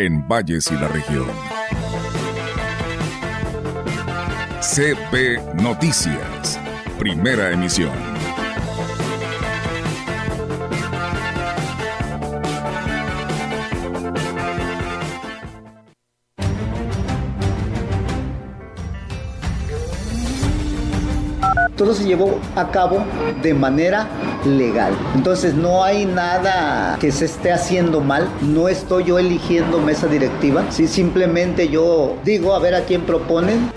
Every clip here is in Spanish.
en Valles y la región. CB Noticias, primera emisión. todo se llevó a cabo de manera legal. Entonces no hay nada que se esté haciendo mal. No estoy yo eligiendo mesa directiva. Sí, simplemente yo digo a ver a quién proponen.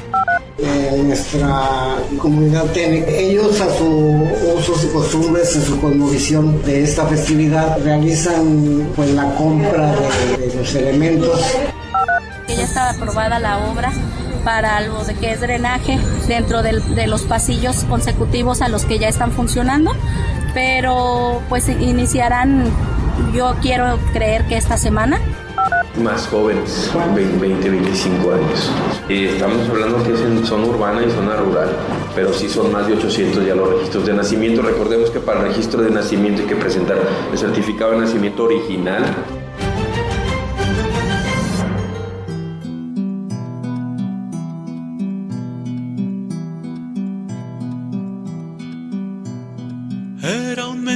Eh, nuestra comunidad tiene ellos a su usos y costumbres en su cosmovisión de esta festividad realizan pues la compra de, de los elementos ya estaba aprobada la obra para lo de que es drenaje dentro de los pasillos consecutivos a los que ya están funcionando, pero pues iniciarán, yo quiero creer que esta semana más jóvenes, 20, 25 años. Y estamos hablando que es en zona urbana y zona rural, pero sí son más de 800 ya los registros de nacimiento. Recordemos que para el registro de nacimiento hay que presentar el certificado de nacimiento original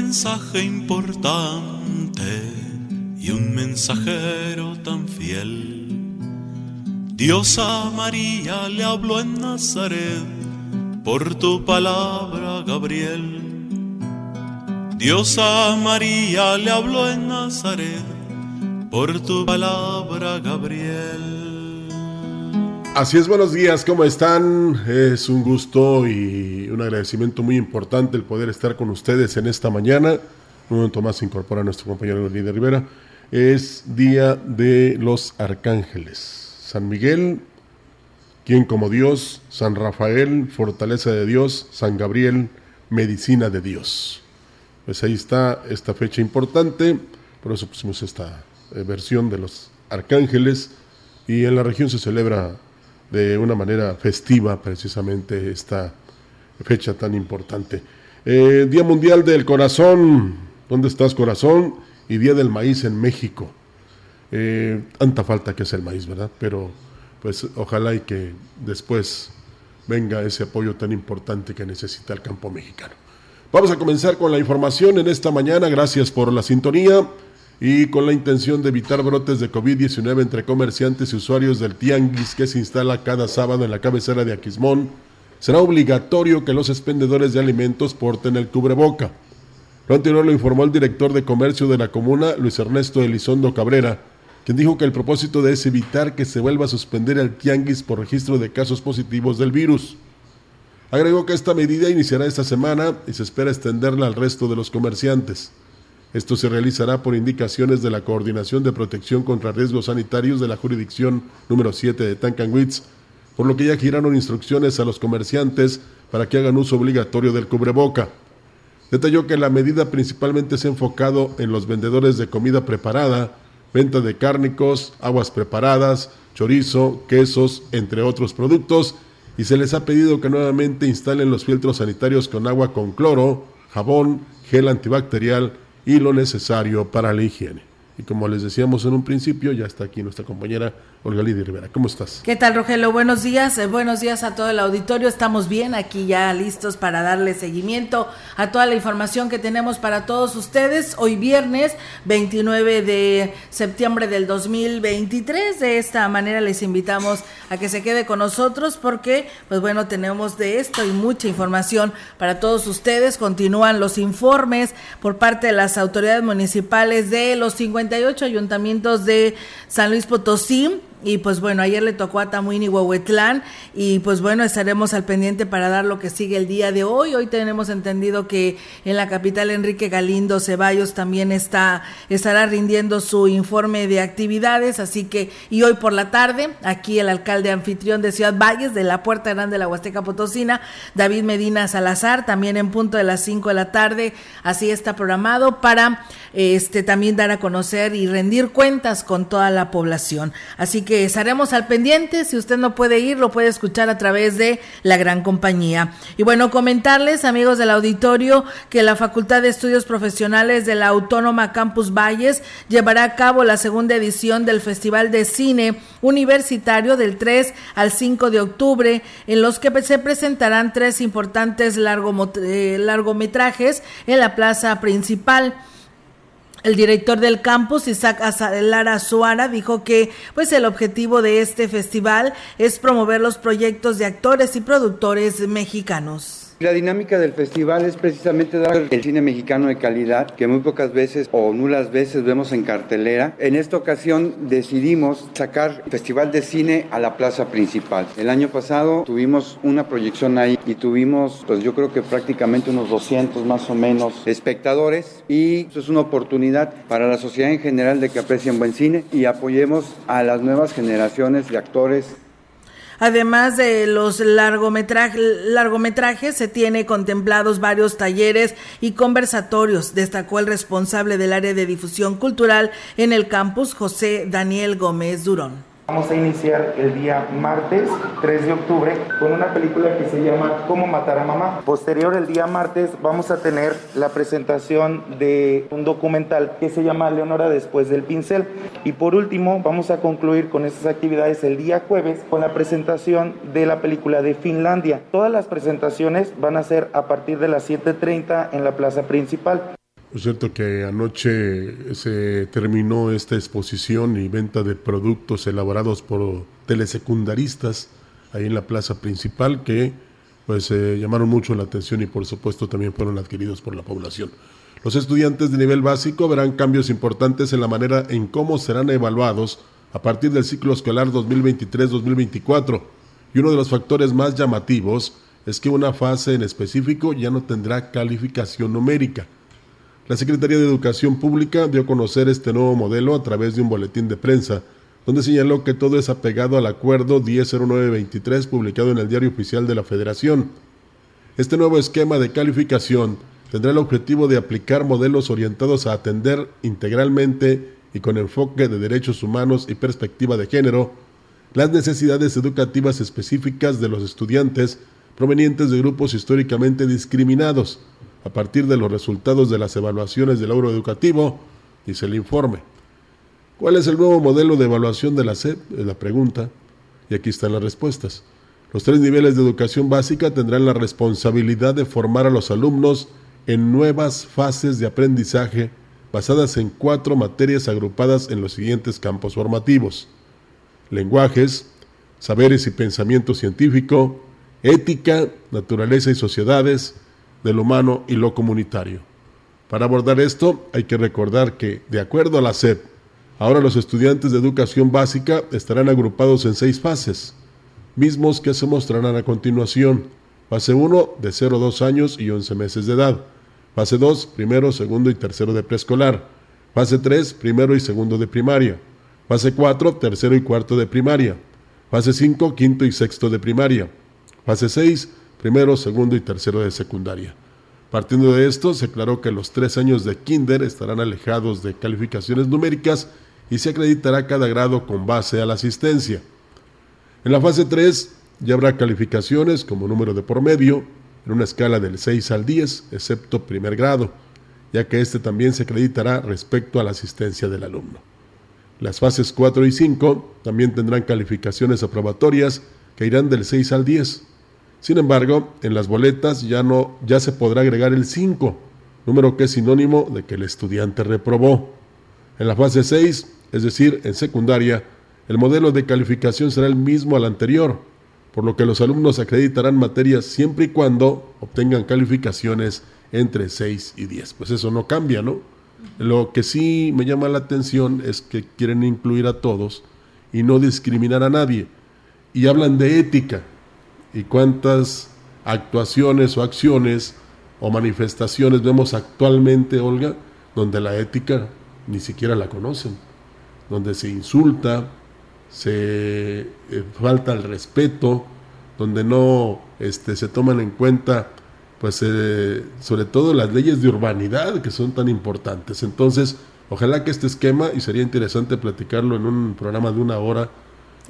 mensaje importante y un mensajero tan fiel. Dios a María le habló en Nazaret por tu palabra, Gabriel. Dios a María le habló en Nazaret por tu palabra, Gabriel. Así es, buenos días, ¿cómo están? Es un gusto y un agradecimiento muy importante el poder estar con ustedes en esta mañana. Un momento más se incorpora nuestro compañero Líder Rivera. Es Día de los Arcángeles. San Miguel, quien como Dios, San Rafael, fortaleza de Dios, San Gabriel, medicina de Dios. Pues ahí está esta fecha importante, por eso pusimos esta eh, versión de los arcángeles y en la región se celebra de una manera festiva precisamente esta fecha tan importante. Eh, Día Mundial del Corazón, ¿dónde estás corazón? Y Día del Maíz en México. Eh, tanta falta que es el maíz, ¿verdad? Pero pues ojalá y que después venga ese apoyo tan importante que necesita el campo mexicano. Vamos a comenzar con la información en esta mañana, gracias por la sintonía y con la intención de evitar brotes de COVID-19 entre comerciantes y usuarios del Tianguis que se instala cada sábado en la cabecera de Aquismón, será obligatorio que los expendedores de alimentos porten el cubreboca. Lo anterior lo informó el director de comercio de la comuna, Luis Ernesto Elizondo Cabrera, quien dijo que el propósito es evitar que se vuelva a suspender el Tianguis por registro de casos positivos del virus. Agregó que esta medida iniciará esta semana y se espera extenderla al resto de los comerciantes. Esto se realizará por indicaciones de la Coordinación de Protección contra Riesgos Sanitarios de la Jurisdicción número 7 de Tancanwitz, por lo que ya giraron instrucciones a los comerciantes para que hagan uso obligatorio del cubreboca. Detalló que la medida principalmente se ha enfocado en los vendedores de comida preparada, venta de cárnicos, aguas preparadas, chorizo, quesos, entre otros productos, y se les ha pedido que nuevamente instalen los filtros sanitarios con agua con cloro, jabón, gel antibacterial, y lo necesario para la higiene. Y como les decíamos en un principio, ya está aquí nuestra compañera Olga Lidia Rivera. ¿Cómo estás? ¿Qué tal, Rogelio? Buenos días. Eh, buenos días a todo el auditorio. Estamos bien aquí ya listos para darle seguimiento a toda la información que tenemos para todos ustedes. Hoy viernes 29 de septiembre del 2023. De esta manera les invitamos a que se quede con nosotros porque, pues bueno, tenemos de esto y mucha información para todos ustedes. Continúan los informes por parte de las autoridades municipales de los 58 ayuntamientos de San Luis Potosí y pues bueno, ayer le tocó a Tamuín y Huehuetlán y pues bueno, estaremos al pendiente para dar lo que sigue el día de hoy. Hoy tenemos entendido que en la capital Enrique Galindo Ceballos también está estará rindiendo su informe de actividades, así que y hoy por la tarde aquí el alcalde anfitrión de Ciudad Valles de la Puerta Grande de la Huasteca Potosina, David Medina Salazar, también en punto de las 5 de la tarde, así está programado para este también dar a conocer y rendir cuentas con toda la población. Así que estaremos al pendiente. Si usted no puede ir, lo puede escuchar a través de la gran compañía. Y bueno, comentarles, amigos del auditorio, que la Facultad de Estudios Profesionales de la Autónoma Campus Valles llevará a cabo la segunda edición del Festival de Cine Universitario del 3 al 5 de octubre, en los que se presentarán tres importantes eh, largometrajes en la plaza principal. El director del campus, Isaac Lara Suara, dijo que pues el objetivo de este festival es promover los proyectos de actores y productores mexicanos. La dinámica del festival es precisamente dar el cine mexicano de calidad que muy pocas veces o nulas veces vemos en cartelera. En esta ocasión decidimos sacar el festival de cine a la plaza principal. El año pasado tuvimos una proyección ahí y tuvimos, pues yo creo que prácticamente unos 200 más o menos espectadores y eso es una oportunidad para la sociedad en general de que aprecien buen cine y apoyemos a las nuevas generaciones de actores Además de los largometrajes, se tiene contemplados varios talleres y conversatorios, destacó el responsable del área de difusión cultural en el campus, José Daniel Gómez Durón. Vamos a iniciar el día martes 3 de octubre con una película que se llama Cómo matar a mamá. Posterior el día martes vamos a tener la presentación de un documental que se llama Leonora después del pincel. Y por último vamos a concluir con estas actividades el día jueves con la presentación de la película de Finlandia. Todas las presentaciones van a ser a partir de las 7.30 en la plaza principal. Es cierto que anoche se terminó esta exposición y venta de productos elaborados por telesecundaristas ahí en la plaza principal que pues eh, llamaron mucho la atención y por supuesto también fueron adquiridos por la población. Los estudiantes de nivel básico verán cambios importantes en la manera en cómo serán evaluados a partir del ciclo escolar 2023-2024 y uno de los factores más llamativos es que una fase en específico ya no tendrá calificación numérica la Secretaría de Educación Pública dio a conocer este nuevo modelo a través de un boletín de prensa, donde señaló que todo es apegado al acuerdo 100923 publicado en el Diario Oficial de la Federación. Este nuevo esquema de calificación tendrá el objetivo de aplicar modelos orientados a atender integralmente y con enfoque de derechos humanos y perspectiva de género las necesidades educativas específicas de los estudiantes provenientes de grupos históricamente discriminados, a partir de los resultados de las evaluaciones del logro educativo, dice el informe. ¿Cuál es el nuevo modelo de evaluación de la SEP? Es la pregunta. Y aquí están las respuestas. Los tres niveles de educación básica tendrán la responsabilidad de formar a los alumnos en nuevas fases de aprendizaje basadas en cuatro materias agrupadas en los siguientes campos formativos. Lenguajes, saberes y pensamiento científico, ética, naturaleza y sociedades, del humano y lo comunitario. Para abordar esto hay que recordar que, de acuerdo a la SEP, ahora los estudiantes de educación básica estarán agrupados en seis fases, mismos que se mostrarán a continuación. Fase 1 de 0 a 2 años y 11 meses de edad. Fase 2, primero, segundo y tercero de preescolar. Fase 3, primero y segundo de primaria. Fase 4, tercero y cuarto de primaria. Fase 5, quinto y sexto de primaria. Fase 6, primero, segundo y tercero de secundaria. Partiendo de esto, se aclaró que los tres años de kinder estarán alejados de calificaciones numéricas y se acreditará cada grado con base a la asistencia. En la fase 3 ya habrá calificaciones como número de promedio en una escala del 6 al 10, excepto primer grado, ya que este también se acreditará respecto a la asistencia del alumno. Las fases 4 y 5 también tendrán calificaciones aprobatorias que irán del 6 al 10, sin embargo, en las boletas ya no ya se podrá agregar el 5, número que es sinónimo de que el estudiante reprobó. En la fase 6, es decir, en secundaria, el modelo de calificación será el mismo al anterior, por lo que los alumnos acreditarán materias siempre y cuando obtengan calificaciones entre 6 y 10. Pues eso no cambia, ¿no? Lo que sí me llama la atención es que quieren incluir a todos y no discriminar a nadie. Y hablan de ética y cuántas actuaciones o acciones o manifestaciones vemos actualmente, Olga, donde la ética ni siquiera la conocen, donde se insulta, se eh, falta el respeto, donde no este, se toman en cuenta, pues, eh, sobre todo las leyes de urbanidad que son tan importantes. Entonces, ojalá que este esquema, y sería interesante platicarlo en un programa de una hora,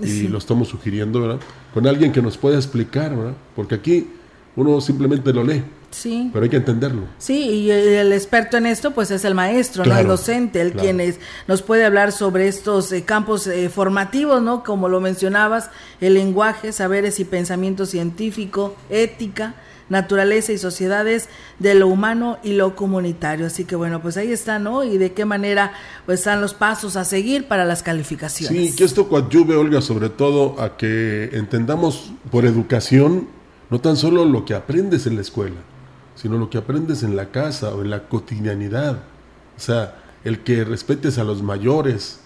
y lo estamos sugiriendo, ¿verdad? Con alguien que nos pueda explicar, ¿verdad? Porque aquí uno simplemente lo lee. Sí. Pero hay que entenderlo. Sí, y el experto en esto pues es el maestro, ¿no? El docente, el quien nos puede hablar sobre estos eh, campos eh, formativos, ¿no? Como lo mencionabas, el lenguaje, saberes y pensamiento científico, ética, naturaleza y sociedades de lo humano y lo comunitario. Así que bueno, pues ahí está, ¿no? Y de qué manera pues están los pasos a seguir para las calificaciones. Sí, que esto coadyuve, Olga, sobre todo a que entendamos por educación no tan solo lo que aprendes en la escuela, sino lo que aprendes en la casa o en la cotidianidad. O sea, el que respetes a los mayores,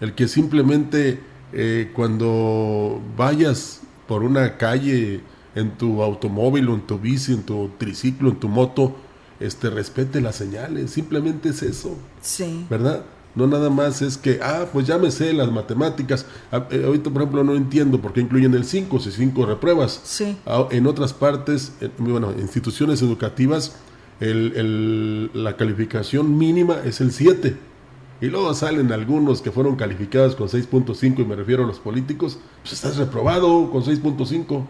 el que simplemente eh, cuando vayas por una calle en tu automóvil o en tu bici, en tu triciclo, en tu moto, este respete las señales, simplemente es eso. Sí. ¿Verdad? No nada más es que, ah, pues ya me sé las matemáticas. Ah, eh, ahorita, por ejemplo, no entiendo por qué incluyen el 5 si 5 repruebas. Sí. Ah, en otras partes, bueno, instituciones educativas, el, la calificación mínima es el 7. Y luego salen algunos que fueron calificados con 6.5, y me refiero a los políticos, pues estás reprobado con 6.5,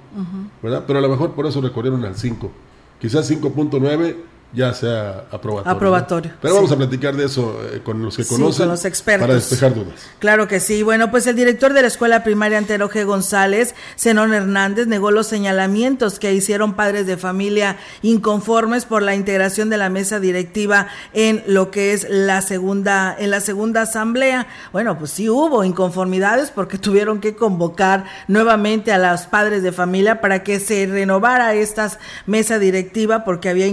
¿verdad? Pero a lo mejor por eso recorrieron al 5. Quizás 5.9 ya sea aprobatorio. Aprobatorio. Pero vamos a platicar de eso eh, con los que conocen. los expertos. Para despejar dudas. Claro que sí. Bueno, pues el director de la escuela primaria Antero G. González, Zenón Hernández, negó los señalamientos que hicieron padres de familia inconformes por la integración de la mesa directiva en lo que es la segunda, en la segunda asamblea. Bueno, pues sí hubo inconformidades porque tuvieron que convocar nuevamente a los padres de familia para que se renovara esta mesa directiva porque había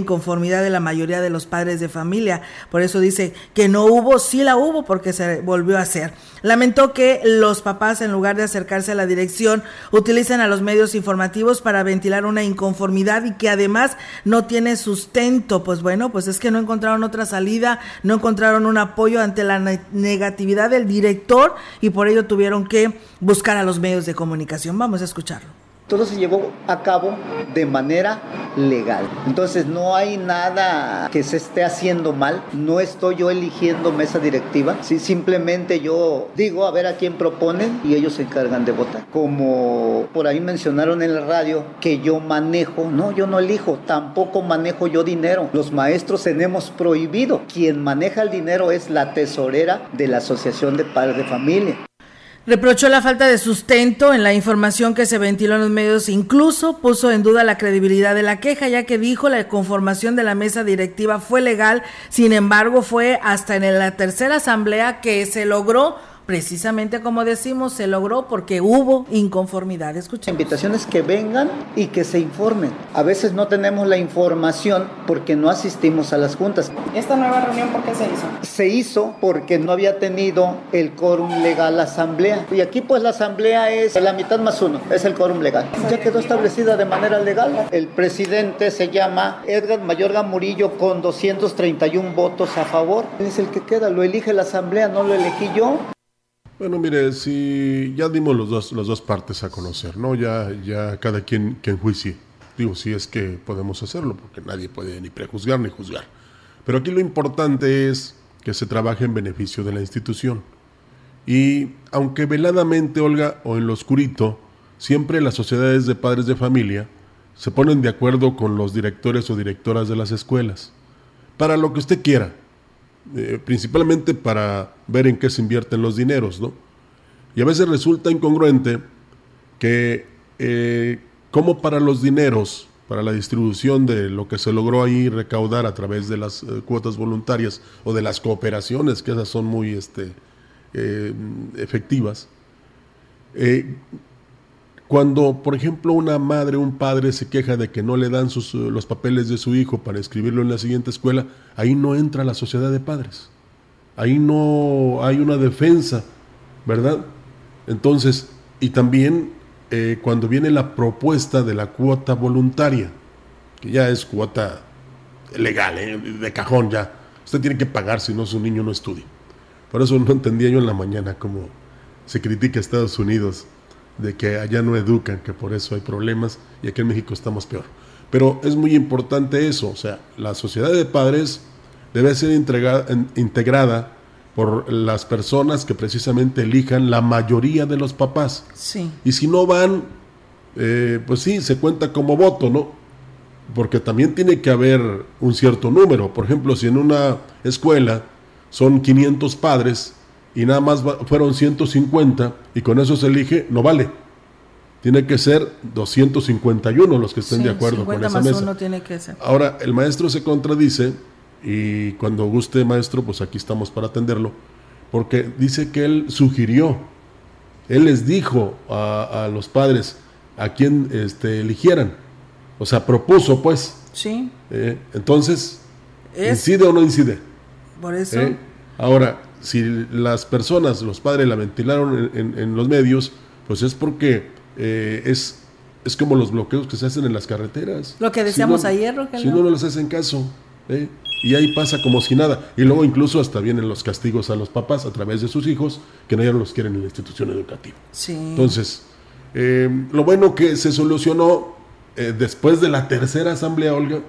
la mayoría de los padres de familia. Por eso dice que no hubo, sí la hubo porque se volvió a hacer. Lamentó que los papás, en lugar de acercarse a la dirección, utilizan a los medios informativos para ventilar una inconformidad y que además no tiene sustento. Pues bueno, pues es que no encontraron otra salida, no encontraron un apoyo ante la negatividad del director y por ello tuvieron que buscar a los medios de comunicación. Vamos a escucharlo todo se llevó a cabo de manera legal. Entonces no hay nada que se esté haciendo mal, no estoy yo eligiendo mesa directiva, ¿sí? simplemente yo digo a ver a quién proponen y ellos se encargan de votar. Como por ahí mencionaron en la radio que yo manejo, no, yo no elijo, tampoco manejo yo dinero. Los maestros tenemos prohibido, quien maneja el dinero es la tesorera de la Asociación de Padres de Familia. Reprochó la falta de sustento en la información que se ventiló en los medios, incluso puso en duda la credibilidad de la queja, ya que dijo la conformación de la mesa directiva fue legal, sin embargo fue hasta en la tercera asamblea que se logró precisamente como decimos, se logró porque hubo inconformidad. Escucha. Invitaciones que vengan y que se informen. A veces no tenemos la información porque no asistimos a las juntas. ¿Esta nueva reunión por qué se hizo? Se hizo porque no había tenido el quórum legal la asamblea. Y aquí pues la asamblea es la mitad más uno, es el quórum legal. Ya quedó establecida de manera legal. El presidente se llama Edgar Mayorga Murillo con 231 votos a favor. Es el que queda, lo elige la asamblea, no lo elegí yo. Bueno, mire, si ya dimos los dos, las dos partes a conocer, ¿no? Ya, ya cada quien que enjuicie. Digo, si es que podemos hacerlo, porque nadie puede ni prejuzgar ni juzgar. Pero aquí lo importante es que se trabaje en beneficio de la institución. Y aunque veladamente, Olga, o en lo oscurito, siempre las sociedades de padres de familia se ponen de acuerdo con los directores o directoras de las escuelas. Para lo que usted quiera, eh, principalmente para ver en qué se invierten los dineros, ¿no? Y a veces resulta incongruente que eh, como para los dineros, para la distribución de lo que se logró ahí recaudar a través de las eh, cuotas voluntarias o de las cooperaciones, que esas son muy este, efectivas, cuando, por ejemplo, una madre o un padre se queja de que no le dan sus, eh, los papeles de su hijo para escribirlo en la siguiente escuela, ahí no entra la sociedad de padres. Ahí no hay una defensa, ¿verdad? Entonces, y también eh, cuando viene la propuesta de la cuota voluntaria, que ya es cuota legal, ¿eh? de cajón ya. Usted tiene que pagar si no su niño no estudia. Por eso no entendía yo en la mañana cómo se critica a Estados Unidos de que allá no educan, que por eso hay problemas y aquí en México estamos peor. Pero es muy importante eso, o sea, la sociedad de padres debe ser integrada por las personas que precisamente elijan la mayoría de los papás. Sí. Y si no van, eh, pues sí, se cuenta como voto, ¿no? Porque también tiene que haber un cierto número. Por ejemplo, si en una escuela son 500 padres y nada más fueron 150 y con eso se elige, no vale. Tiene que ser 251 los que estén de acuerdo con esa mesa. tiene que ser. Ahora, el maestro se contradice y cuando guste maestro, pues aquí estamos para atenderlo, porque dice que él sugirió, él les dijo a, los padres a quién este, eligieran, o sea, propuso pues. Sí. Eh, entonces, ¿incide o no incide? Por eso. Eh, ahora, si las personas, los padres la ventilaron en, los medios, pues es porque eh, es, es como los bloqueos que se hacen en las carreteras. Lo que decíamos ayer, Rogelio. Si no, no les hacen caso. ¿eh? Y ahí pasa como si nada. Y luego incluso hasta vienen los castigos a los papás a través de sus hijos, que no ya no los quieren en la institución educativa. Sí. Entonces, eh, lo bueno que se solucionó eh, después de la tercera asamblea, Olga,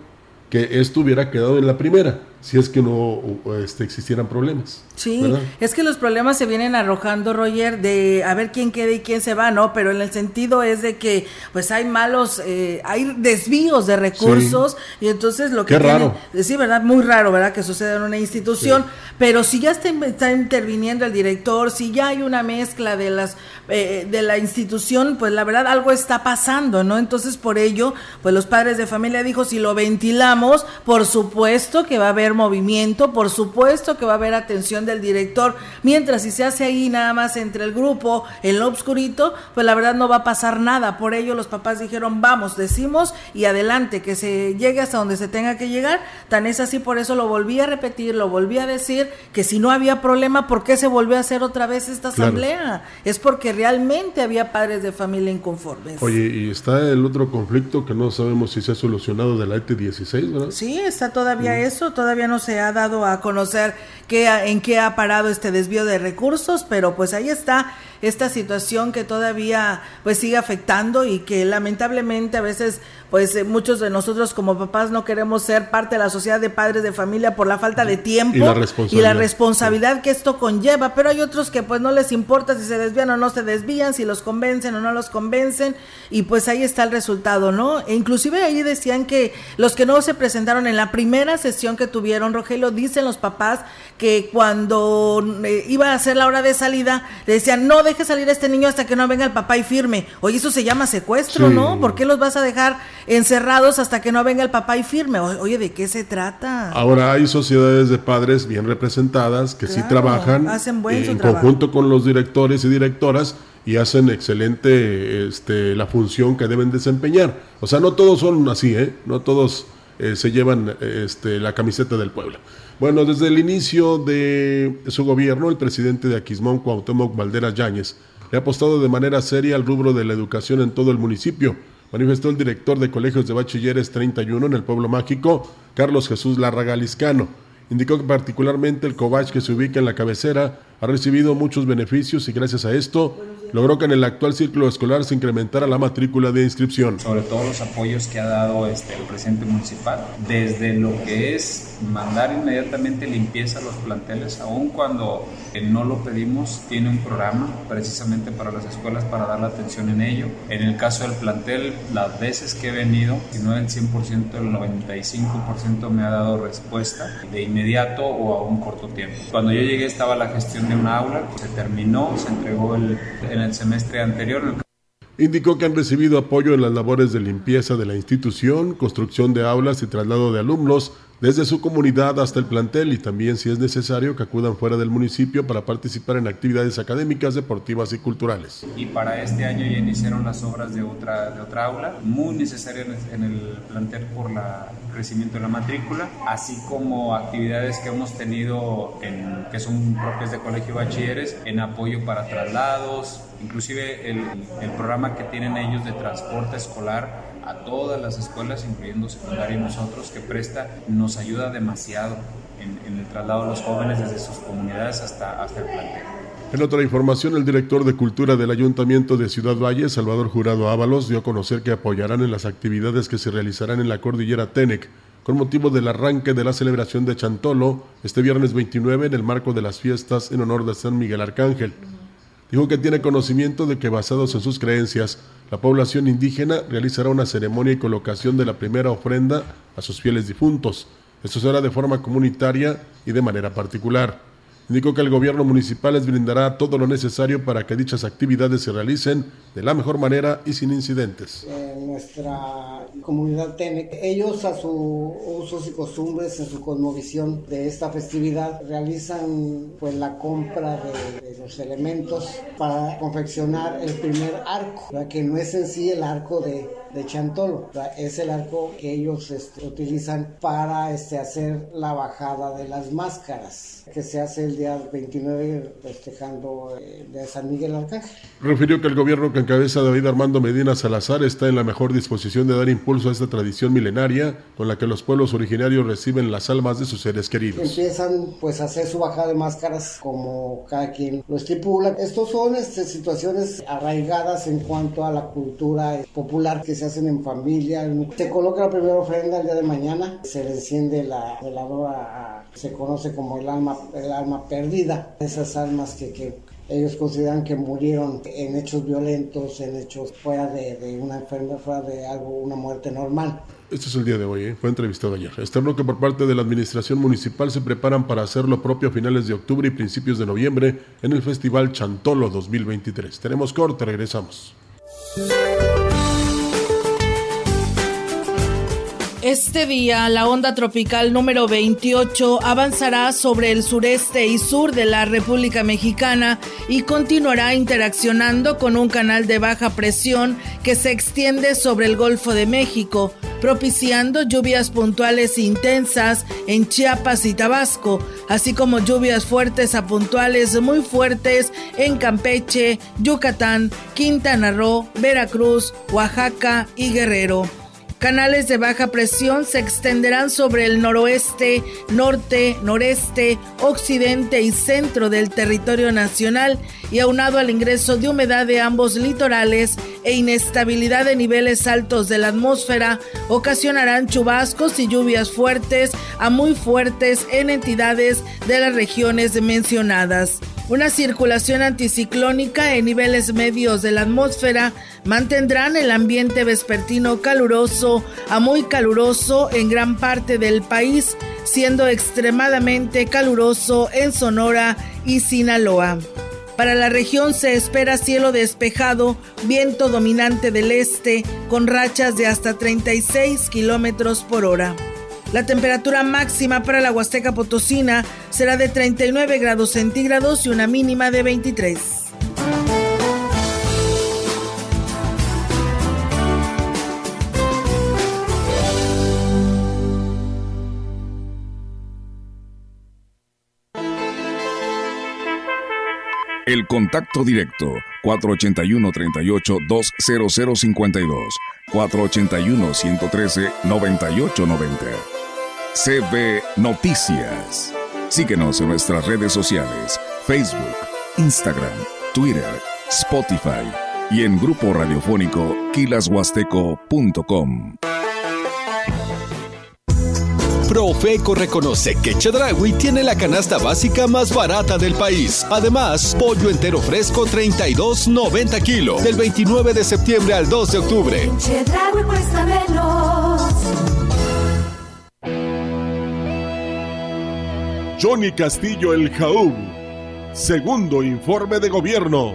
que esto hubiera quedado en la primera si es que no este, existieran problemas. Sí, es que los problemas se vienen arrojando, Roger, de a ver quién queda y quién se va, ¿no? Pero en el sentido es de que pues hay malos, eh, hay desvíos de recursos y entonces lo que... Qué raro. Sí, ¿verdad? Muy raro, ¿verdad? Que suceda en una institución, pero si ya está, está, interviniendo el director, si ya hay una mezcla de las eh, de la institución, pues la verdad algo está pasando, ¿no? Entonces por ello, pues los padres de familia dijo, si lo ventilamos, por supuesto que va a haber movimiento, por supuesto que va a haber atención del director, mientras si se hace ahí nada más entre el grupo, en lo obscurito, pues la verdad no va a pasar nada. Por ello los papás dijeron, vamos, decimos y adelante, que se llegue hasta donde se tenga que llegar. Tan es así, por eso lo volví a repetir, lo volví a decir, que si no había problema, ¿por qué se volvió a hacer otra vez esta asamblea? Es porque realmente había padres de familia inconformes. Oye, y está el otro conflicto que no sabemos si se ha solucionado de la ET16, ¿verdad? Sí, está todavía mm. eso, todavía no se ha dado a conocer qué, en qué ha parado este desvío de recursos, pero pues ahí está esta situación que todavía pues sigue afectando y que lamentablemente a veces pues eh, muchos de nosotros como papás no queremos ser parte de la sociedad de padres de familia por la falta de tiempo y la responsabilidad, que esto conlleva, pero hay otros que pues no les importa si se desvían o no se desvían, si los convencen o no los convencen y pues ahí está el resultado, ¿no? E inclusive ahí decían que los que no se presentaron en la primera sesión que tuvieron, Rogelio, dicen los papás que cuando eh, iba a ser la hora de salida, le decían, no deje salir a este niño hasta que no venga el papá y firme. Oye, eso se llama secuestro, ¿no? ¿Por qué los vas a dejar encerrados hasta que no venga el papá y firme? Oye, ¿de qué se trata? Ahora hay sociedades de padres bien representadas que sí trabajan en conjunto con los directores y directoras y hacen excelente este, la función que deben desempeñar. O sea, no todos son así, ¿eh? No todos eh, se llevan este, la camiseta del pueblo. Bueno, desde el inicio de su gobierno, el presidente de Aquismón, Cuauhtémoc Valderas Yáñez, le ha apostado de manera seria al rubro de la educación en todo el municipio, manifestó el director de Colegios de Bachilleres 31 en el Pueblo Mágico, Carlos Jesús Larraga Liscano. Indicó que particularmente el Cobach que se ubica en la cabecera ha recibido muchos beneficios y gracias a esto logró que en el actual círculo escolar se incrementara la matrícula de inscripción. Sobre todo los apoyos que ha dado este, el presidente municipal, desde lo que es mandar inmediatamente limpieza a los planteles, aun cuando eh, no lo pedimos, tiene un programa precisamente para las escuelas para dar la atención en ello. En el caso del plantel, las veces que he venido, si no el 100%, el 95% me ha dado respuesta de inmediato o a un corto tiempo. Cuando yo llegué estaba la gestión de un aula, se terminó, se entregó en el semestre anterior. Indicó que han recibido apoyo en las labores de limpieza de la institución, construcción de aulas y traslado de alumnos desde su comunidad hasta el plantel y también si es necesario que acudan fuera del municipio para participar en actividades académicas, deportivas y culturales. Y para este año ya iniciaron las obras de otra, de otra aula, muy necesaria en el plantel por el crecimiento de la matrícula, así como actividades que hemos tenido en, que son propias de colegio bachilleres en apoyo para traslados, inclusive el, el programa que tienen ellos de transporte escolar a todas las escuelas, incluyendo secundaria y nosotros, que presta, nos ayuda demasiado en, el traslado de los jóvenes desde sus comunidades hasta, hasta el plantel. En otra información, el director de Cultura del Ayuntamiento de Ciudad Valle, Salvador Jurado Ábalos, dio a conocer que apoyarán en las actividades que se realizarán en la cordillera Tenec con motivo del arranque de la celebración de Chantolo este viernes 29 en el marco de las fiestas en honor de San Miguel Arcángel. Dijo que tiene conocimiento de que basados en sus creencias, la población indígena realizará una ceremonia y colocación de la primera ofrenda a sus fieles difuntos. Esto será de forma comunitaria y de manera particular. Indicó que el gobierno municipal les brindará todo lo necesario para que dichas actividades se realicen de la mejor manera y sin incidentes. En nuestra comunidad TENEC, ellos a sus usos y costumbres, en su cosmovisión de esta festividad, realizan pues la compra de, los elementos para confeccionar el primer arco, que no es en sí el arco de, de Chantolo, es el arco que ellos este, utilizan para este, hacer la bajada de las máscaras, que se hace el día 29 festejando eh, de San Miguel Arcángel. Refirió que el gobierno que encabeza David Armando Medina Salazar está en la mejor disposición de dar impulso a esta tradición milenaria con la que los pueblos originarios reciben las almas de sus seres queridos. Empiezan pues a hacer su bajada de máscaras como cada quien lo estipula. Estos son este, situaciones arraigadas en cuanto a la cultura popular que se hacen en familia. Se coloca la primera ofrenda el día de mañana, se le enciende la veladora, se conoce como el alma, el alma perdida, esas almas que, que ellos consideran que murieron en hechos violentos, en hechos fuera de, una enfermedad, fuera de algo, una muerte normal. Este es el día de hoy, ¿eh? fue entrevistado ayer. Este bloque por parte de la Administración Municipal se preparan para hacer lo propio a finales de octubre y principios de noviembre en el Festival Chantolo 2023. Tenemos corte, regresamos. Este día, la onda tropical número 28 avanzará sobre el sureste y sur de la República Mexicana y continuará interaccionando con un canal de baja presión que se extiende sobre el Golfo de México, propiciando lluvias puntuales intensas en Chiapas y Tabasco, así como lluvias fuertes a puntuales muy fuertes en Campeche, Yucatán, Quintana Roo, Veracruz, Oaxaca y Guerrero. Canales de baja presión se extenderán sobre el noroeste, norte, noreste, occidente y centro del territorio nacional y aunado al ingreso de humedad de ambos litorales e inestabilidad de niveles altos de la atmósfera, ocasionarán chubascos y lluvias fuertes a muy fuertes en entidades de las regiones mencionadas. Una circulación anticiclónica en niveles medios de la atmósfera mantendrán el ambiente vespertino caluroso a muy caluroso en gran parte del país, siendo extremadamente caluroso en Sonora y Sinaloa. Para la región se espera cielo despejado, viento dominante del este, con rachas de hasta 36 kilómetros por hora. La temperatura máxima para la Huasteca Potosina será de 39 grados centígrados y una mínima de 23. El contacto directo 481 38 CB Noticias. Síguenos en nuestras redes sociales, Facebook, Instagram, Twitter, Spotify y en grupo radiofónico kilashuasteco.com. Profeco reconoce que Chedragui tiene la canasta básica más barata del país. Además, pollo entero fresco 32.90 kilos del 29 de septiembre al 2 de octubre. Chedragui cuesta menos. Johnny Castillo el Jaú. Segundo informe de gobierno.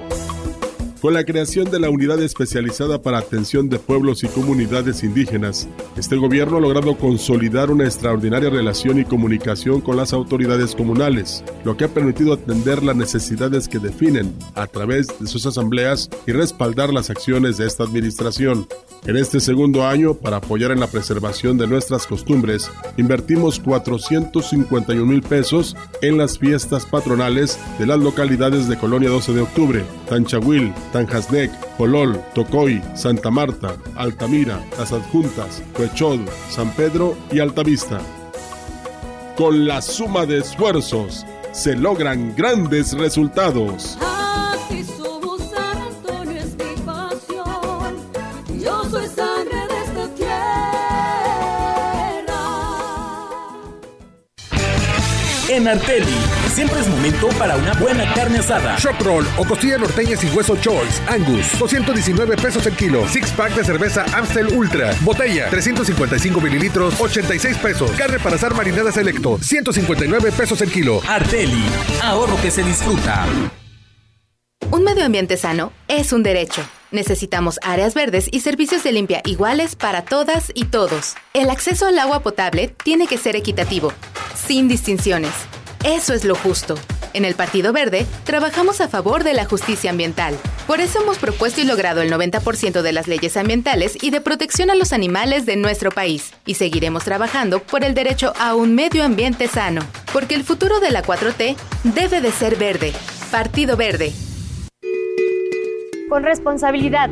Con la creación de la Unidad Especializada para Atención de Pueblos y Comunidades Indígenas, este gobierno ha logrado consolidar una extraordinaria relación y comunicación con las autoridades comunales, lo que ha permitido atender las necesidades que definen a través de sus asambleas y respaldar las acciones de esta administración. En este segundo año, para apoyar en la preservación de nuestras costumbres, invertimos 451 mil pesos en las fiestas patronales de las localidades de Colonia 12 de Octubre, Tanchahuil, Tanjasnec, Polol, Tocoy, Santa Marta, Altamira, Las Adjuntas, Huechod, San Pedro y Altavista. Con la suma de esfuerzos se logran grandes resultados. en Arteli. Siempre es momento para una buena carne asada. Shock roll o costilla norteña sin hueso choice, Angus, 219 pesos el kilo. Six pack de cerveza Amstel Ultra, botella, 355 mililitros, 86 pesos. Carne para asar marinada selecto, 159 pesos el kilo. Arteli, ahorro que se disfruta. Un medio ambiente sano es un derecho. Necesitamos áreas verdes y servicios de limpia iguales para todas y todos. El acceso al agua potable tiene que ser equitativo, sin distinciones. Eso es lo justo. En el Partido Verde trabajamos a favor de la justicia ambiental. Por eso hemos propuesto y logrado el 90% de las leyes ambientales y de protección a los animales de nuestro país. Y seguiremos trabajando por el derecho a un medio ambiente sano. Porque el futuro de la 4T debe de ser verde. Partido Verde. Con responsabilidad,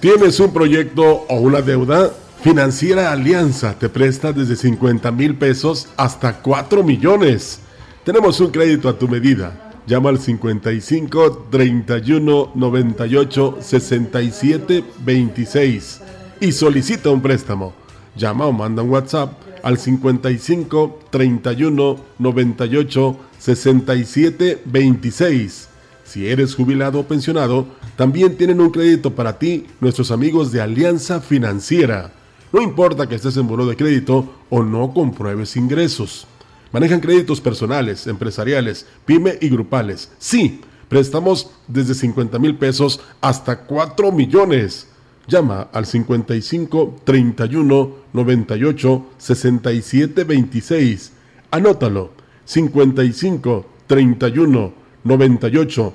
¿Tienes un proyecto o una deuda? Financiera Alianza te presta desde 50 mil pesos hasta 4 millones. Tenemos un crédito a tu medida. Llama al 55 31 98 67 26 y solicita un préstamo. Llama o manda un WhatsApp al 55 31 98 67 26. Si eres jubilado o pensionado, también tienen un crédito para ti nuestros amigos de Alianza Financiera. No importa que estés en bono de crédito o no compruebes ingresos. Manejan créditos personales, empresariales, pyme y grupales. Sí, préstamos desde 50 mil pesos hasta 4 millones. Llama al 55 31 98 67 26. Anótalo. 55 31 98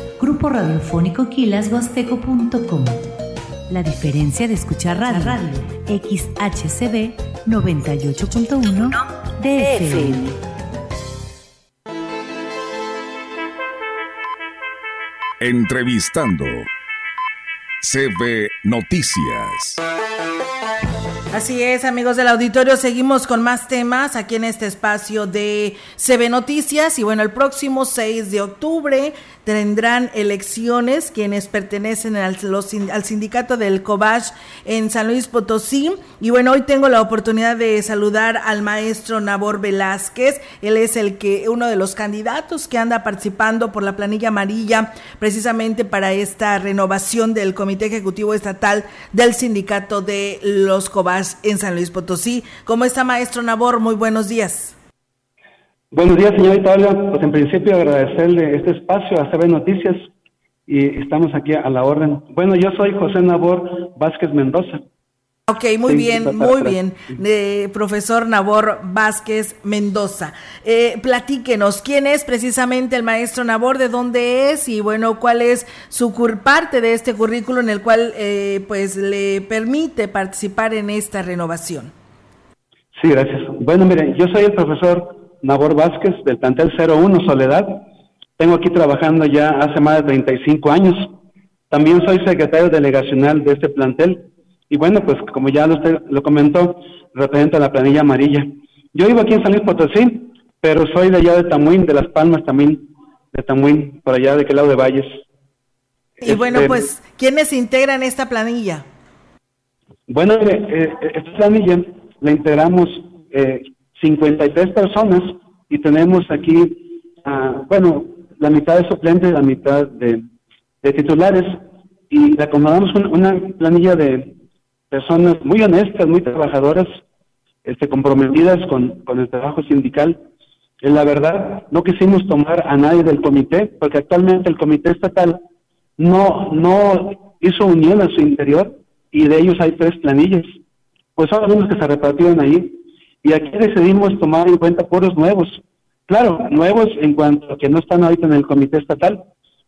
Grupo Radiofónico Quilasguasteco.com. La diferencia de escuchar radio, radio XHCB 98.1 DFM. Entrevistando CB Noticias. Así es, amigos del auditorio, seguimos con más temas aquí en este espacio de CB Noticias y bueno, el próximo 6 de octubre tendrán elecciones quienes pertenecen al, sindicato del COBASH en San Luis Potosí. Y bueno, hoy tengo la oportunidad de saludar al maestro Nabor Velázquez. Él es el que, uno de los candidatos que anda participando por la planilla amarilla precisamente para esta renovación del Comité Ejecutivo Estatal del Sindicato de los En San Luis Potosí. ¿Cómo está, maestro Nabor? Muy buenos días. Buenos días, señorita Olga. Pues en principio agradecerle este espacio a CB Noticias y estamos aquí a la orden. Bueno, yo soy José Nabor Vázquez Mendoza. Ok, muy bien, muy bien. De profesor Nabor Vázquez Mendoza. Eh, platíquenos, ¿quién es precisamente el maestro Nabor? ¿De dónde es? Y bueno, ¿cuál es su parte de este currículo en el cual eh, pues le permite participar en esta renovación? Sí, gracias. Bueno, miren, yo soy el profesor Nabor Vázquez del plantel 01 Soledad. Tengo aquí trabajando ya hace más de 35 años. También soy secretario delegacional de este plantel y bueno, pues como ya usted lo comentó, representa la planilla amarilla. Yo vivo aquí en San Luis Potosí, pero soy de allá de Tamuín, de Las Palmas también, de Tamuín, por allá de qué lado de Valles. Y bueno, este, pues, ¿quiénes integran esta planilla? Bueno, eh, esta planilla la integramos eh, 53 personas y tenemos aquí, ah, bueno, la mitad de suplentes, la mitad de, titulares y le acomodamos una planilla de personas muy honestas, muy trabajadoras, este, comprometidas con, el trabajo sindical. En la verdad, no quisimos tomar a nadie del comité, porque actualmente el comité estatal no, no hizo unión a su interior y de ellos hay tres planillas. Pues son algunos que se repartieron ahí. Y aquí decidimos tomar en cuenta puros nuevos. Claro, nuevos en cuanto a que no están ahorita en el comité estatal,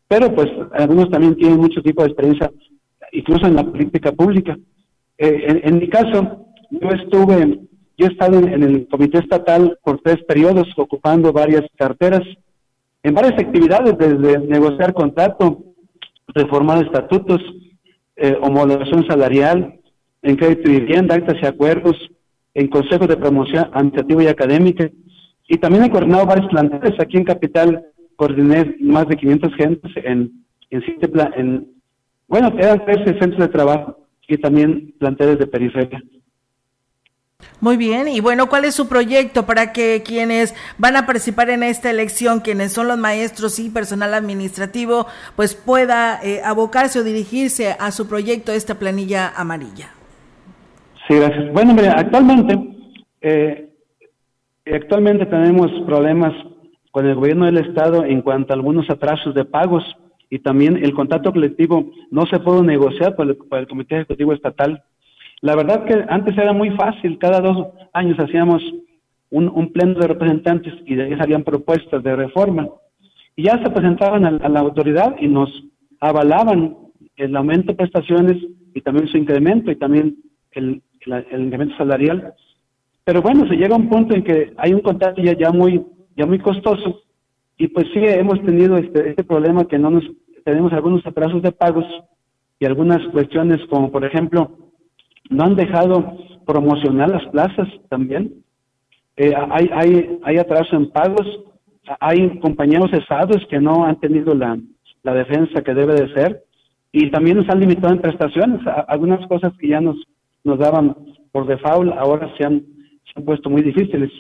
pero pues algunos también tienen mucho tipo de experiencia, incluso en la política pública. Eh, en, mi caso, yo estuve, yo he estado en, el comité estatal por tres periodos, ocupando varias carteras, en varias actividades, desde negociar contrato, reformar estatutos, eh, homologación salarial, en crédito y vivienda, actas y acuerdos, en consejos de promoción administrativa y académica, y también he coordinado varios planteles. Aquí en Capital coordiné más de 500 gentes en, en, en bueno, eran tres centros de trabajo y también planteles de periferia. Muy bien, y bueno, ¿cuál es su proyecto para que quienes van a participar en esta elección, quienes son los maestros y personal administrativo, pues pueda eh, abocarse o dirigirse a su proyecto, esta planilla amarilla? Sí, gracias. Bueno, mire, actualmente, eh, actualmente tenemos problemas con el gobierno del Estado en cuanto a algunos atrasos de pagos y también el contrato colectivo no se pudo negociar por el, Comité Ejecutivo Estatal. La verdad que antes era muy fácil, cada dos años hacíamos un, pleno de representantes y de ahí salían propuestas de reforma. Y ya se presentaban a, la autoridad y nos avalaban el aumento de prestaciones y también su incremento y también el, incremento salarial. Pero bueno, se llega a un punto en que hay un contrato ya, ya, muy, ya muy costoso y pues sí hemos tenido este, este problema que no nos tenemos algunos atrasos de pagos y algunas cuestiones como por ejemplo no han dejado promocionar las plazas también. Eh, hay, hay, hay atraso en pagos, hay compañeros cesados que no han tenido la, la defensa que debe de ser y también nos han limitado en prestaciones. algunas cosas que ya nos, nos daban por default ahora se han, se han puesto muy difíciles.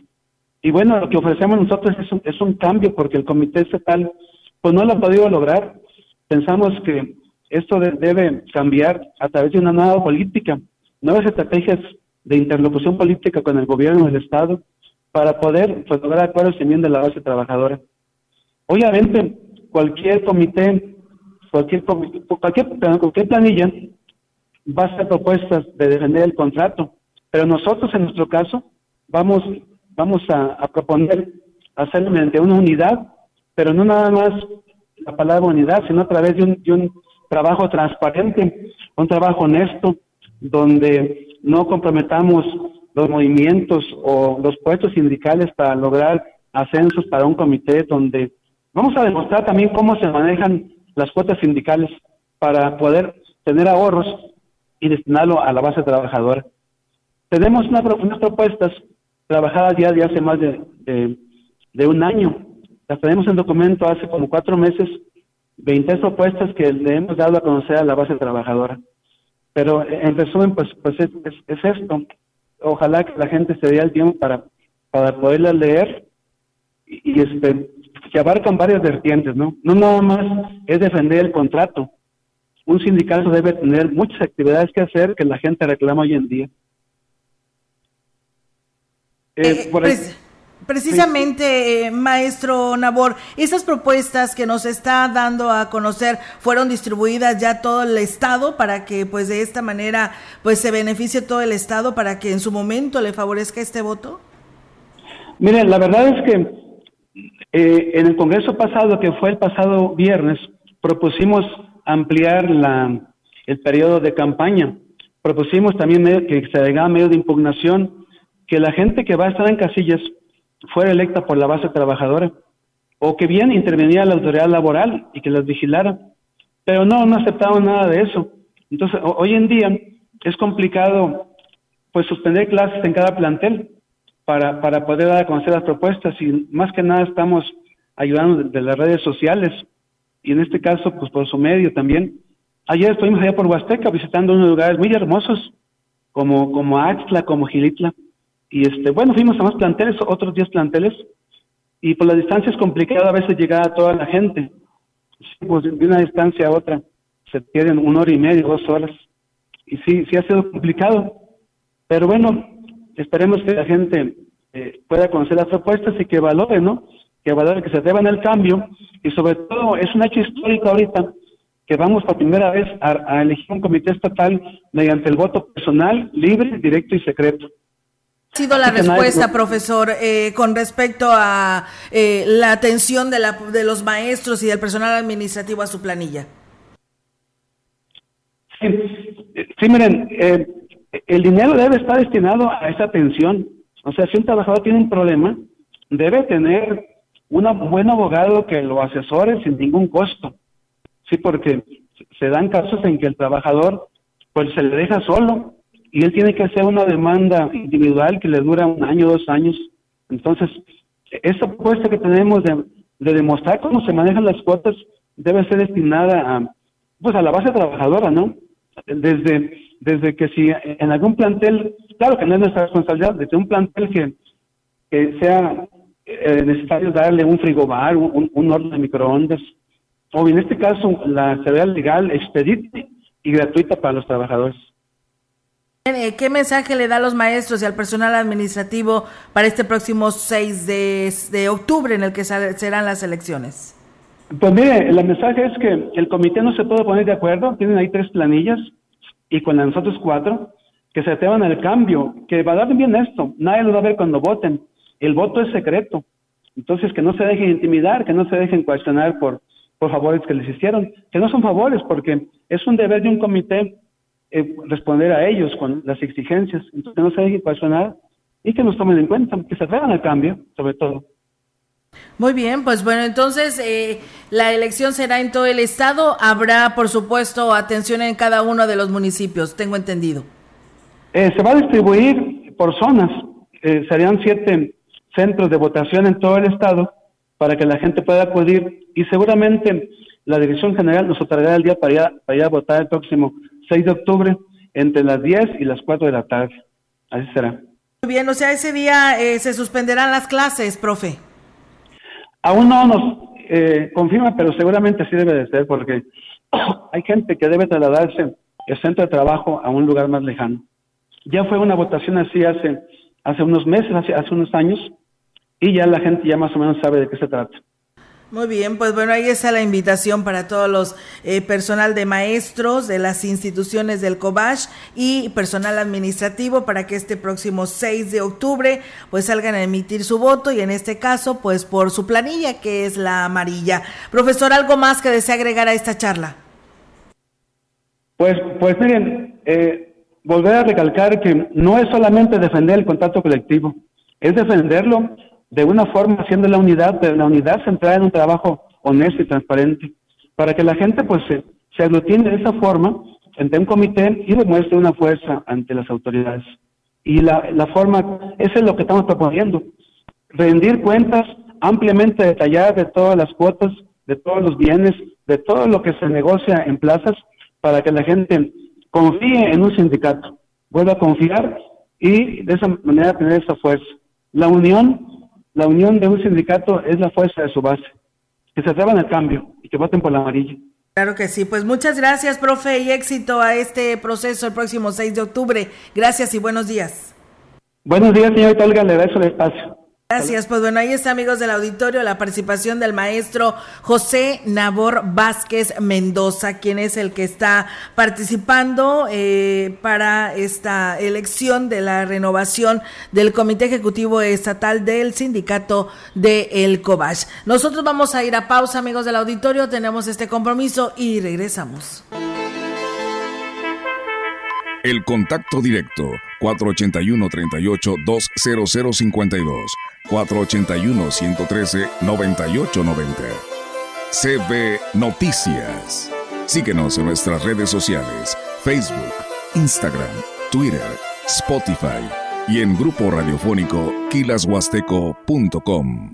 Y bueno, lo que ofrecemos nosotros es un, es un cambio porque el comité estatal pues no lo ha podido lograr Pensamos que esto debe cambiar a través de una nueva política, nuevas estrategias de interlocución política con el gobierno del Estado para poder pues, lograr acuerdos también de la base trabajadora. Obviamente, cualquier comité, cualquier, cualquier, cualquier planilla va a hacer propuestas de defender el contrato, pero nosotros en nuestro caso vamos, vamos a, a proponer hacerlo mediante una unidad, pero no nada más la palabra unidad, sino a través de un, de un trabajo transparente, un trabajo honesto, donde no comprometamos los movimientos o los puestos sindicales para lograr ascensos para un comité donde vamos a demostrar también cómo se manejan las cuotas sindicales para poder tener ahorros y destinarlo a la base trabajadora. Tenemos una, unas propuestas trabajadas ya de hace más de, de un año las tenemos en documento hace como cuatro meses, 20 propuestas que le hemos dado a conocer a la base trabajadora. Pero en resumen, pues, pues es, esto. Ojalá que la gente se dé el tiempo para, para poderla leer y, este, que abarcan varias vertientes, ¿no? No nada más es defender el contrato. Un sindicato debe tener muchas actividades que hacer que la gente reclama hoy en día. Eh, eh, por pues, Precisamente, eh, maestro Nabor, esas propuestas que nos está dando a conocer fueron distribuidas ya todo el estado para que, pues, de esta manera, pues, se beneficie todo el estado para que en su momento le favorezca este voto. Miren, la verdad es que eh, en el Congreso pasado, que fue el pasado viernes, propusimos ampliar la, el periodo de campaña. Propusimos también que se haga medio de impugnación que la gente que va a estar en casillas fuera electa por la base trabajadora o que bien intervenía la autoridad laboral y que las vigilara. Pero no, no aceptaban nada de eso. Entonces, hoy en día es complicado pues suspender clases en cada plantel para, para poder dar a conocer las propuestas y más que nada estamos ayudando de, las redes sociales y en este caso pues por su medio también. Ayer estuvimos allá por Huasteca visitando unos lugares muy hermosos como, como Axtla, como Gilitla y este, bueno, fuimos a más planteles, otros 10 planteles, y por la distancia es complicado a veces llegar a toda la gente. Pues de una distancia a otra se pierden una hora y media, dos horas. Y sí, sí ha sido complicado. Pero bueno, esperemos que la gente eh, pueda conocer las propuestas y que valore, ¿no? Que valore, que se atrevan al cambio. Y sobre todo, es un hecho histórico ahorita que vamos por primera vez a elegir un comité estatal mediante el voto personal, libre, directo y secreto sido la respuesta, profesor, eh, con respecto a eh, la atención de, la, de los maestros y del personal administrativo a su planilla? Sí, miren, eh, el dinero debe estar destinado a esa atención. O sea, si un trabajador tiene un problema, debe tener un buen abogado que lo asesore sin ningún costo. Sí, porque se dan casos en que el trabajador pues se le deja solo y él tiene que hacer una demanda individual que le dura un año, dos años. Entonces, esa propuesta que tenemos de, demostrar cómo se manejan las cuotas debe ser destinada a, pues a la base trabajadora, ¿no? Desde, desde que si en algún plantel, claro que no es nuestra responsabilidad, desde un plantel que, que sea eh, necesario darle un frigobar, un, un horno de microondas, o en este caso la seguridad legal expedita y gratuita para los trabajadores. Eh, ¿Qué mensaje le da a los maestros y al personal administrativo para este próximo 6 de, octubre en el que serán las elecciones? Pues mire, el mensaje es que el comité no se puede poner de acuerdo, tienen ahí tres planillas y con nosotros cuatro, que se atrevan al cambio, que va a dar bien esto, nadie lo va a ver cuando voten, el voto es secreto, entonces que no se dejen intimidar, que no se dejen cuestionar por, por favores que les hicieron, que no son favores, porque es un deber de un comité eh, responder a ellos con las exigencias. Entonces, no se dejen cuestionar y que nos tomen en cuenta, que se atrevan al cambio, sobre todo. Muy bien, pues bueno, entonces eh, la elección será en todo el estado. Habrá, por supuesto, atención en cada uno de los municipios, tengo entendido. Eh, se va a distribuir por zonas. serían siete centros de votación en todo el estado para que la gente pueda acudir y seguramente la Dirección General nos otorgará el día para para ir a votar el próximo 6 de octubre entre las 10 y las 4 de la tarde. Así será. Muy bien, o sea, ese día eh, se suspenderán las clases, profe. Aún no nos eh, confirma, pero seguramente sí debe de ser porque hay gente que debe trasladarse el centro de trabajo a un lugar más lejano. Ya fue una votación así hace, hace unos meses, hace, hace unos años, y ya la gente ya más o menos sabe de qué se trata. Muy bien, pues bueno, ahí está la invitación para todos los eh, personal de maestros de las instituciones del COBASH y personal administrativo para que este próximo 6 de octubre pues salgan a emitir su voto y en este caso pues por su planilla que es la amarilla. Profesor, ¿algo más que desea agregar a esta charla? Pues, pues miren, eh, volver a recalcar que no es solamente defender el contrato colectivo, es defenderlo de una forma haciendo la unidad, pero la unidad centrada en un trabajo honesto y transparente, para que la gente pues se, se aglutine de esa forma ante un comité y demuestre una fuerza ante las autoridades. Y la, la forma, eso es lo que estamos proponiendo, rendir cuentas ampliamente detalladas de todas las cuotas, de todos los bienes, de todo lo que se negocia en plazas, para que la gente confíe en un sindicato, vuelva a confiar y de esa manera tener esa fuerza. La unión la unión de un sindicato es la fuerza de su base. Que se atrevan al cambio y que voten por la amarilla. Claro que sí, pues muchas gracias, profe, y éxito a este proceso el próximo 6 de octubre. Gracias y buenos días. Buenos días, señorita Olga, le das el espacio. Gracias, pues bueno, ahí está amigos del auditorio la participación del maestro José Nabor Vázquez Mendoza, quien es el que está participando eh, para esta elección de la renovación del Comité Ejecutivo Estatal del Sindicato de El Cobach. Nosotros vamos a ir a pausa amigos del auditorio, tenemos este compromiso y regresamos. El contacto directo 481-38-20052, 481-113-9890. CB Noticias. Síguenos en nuestras redes sociales, Facebook, Instagram, Twitter, Spotify y en grupo radiofónico kilashuasteco.com.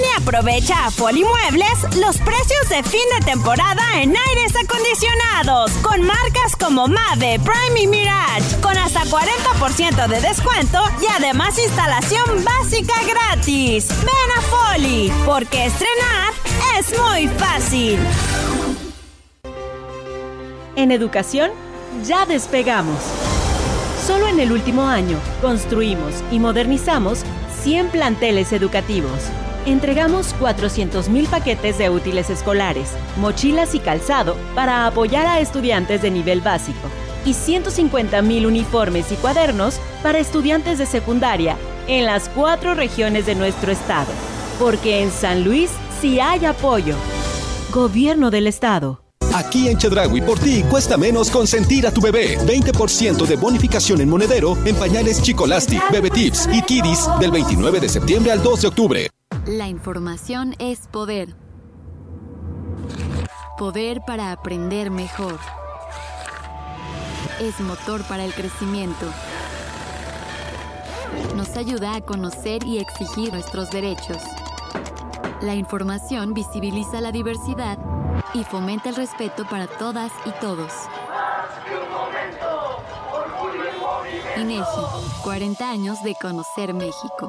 Y aprovecha a Muebles los precios de fin de temporada en aires acondicionados con marcas como Mave, Prime y Mirage con hasta 40% de descuento y además instalación básica gratis. Ven a Foli porque estrenar es muy fácil. En educación ya despegamos. Solo en el último año construimos y modernizamos 100 planteles educativos entregamos 400.000 paquetes de útiles escolares, mochilas y calzado para apoyar a estudiantes de nivel básico y 150.000 uniformes y cuadernos para estudiantes de secundaria en las cuatro regiones de nuestro estado. Porque en San Luis sí hay apoyo. Gobierno del Estado. Aquí en Chedragui por ti cuesta menos consentir a tu bebé. 20% de bonificación en monedero en pañales Chicolastic, Bebe Tips y Kiddies del 29 de septiembre al 2 de octubre. La información es poder. Poder para aprender mejor. Es motor para el crecimiento. Nos ayuda a conocer y exigir nuestros derechos. La información visibiliza la diversidad y fomenta el respeto para todas y todos. INEGI, 40 años de conocer México.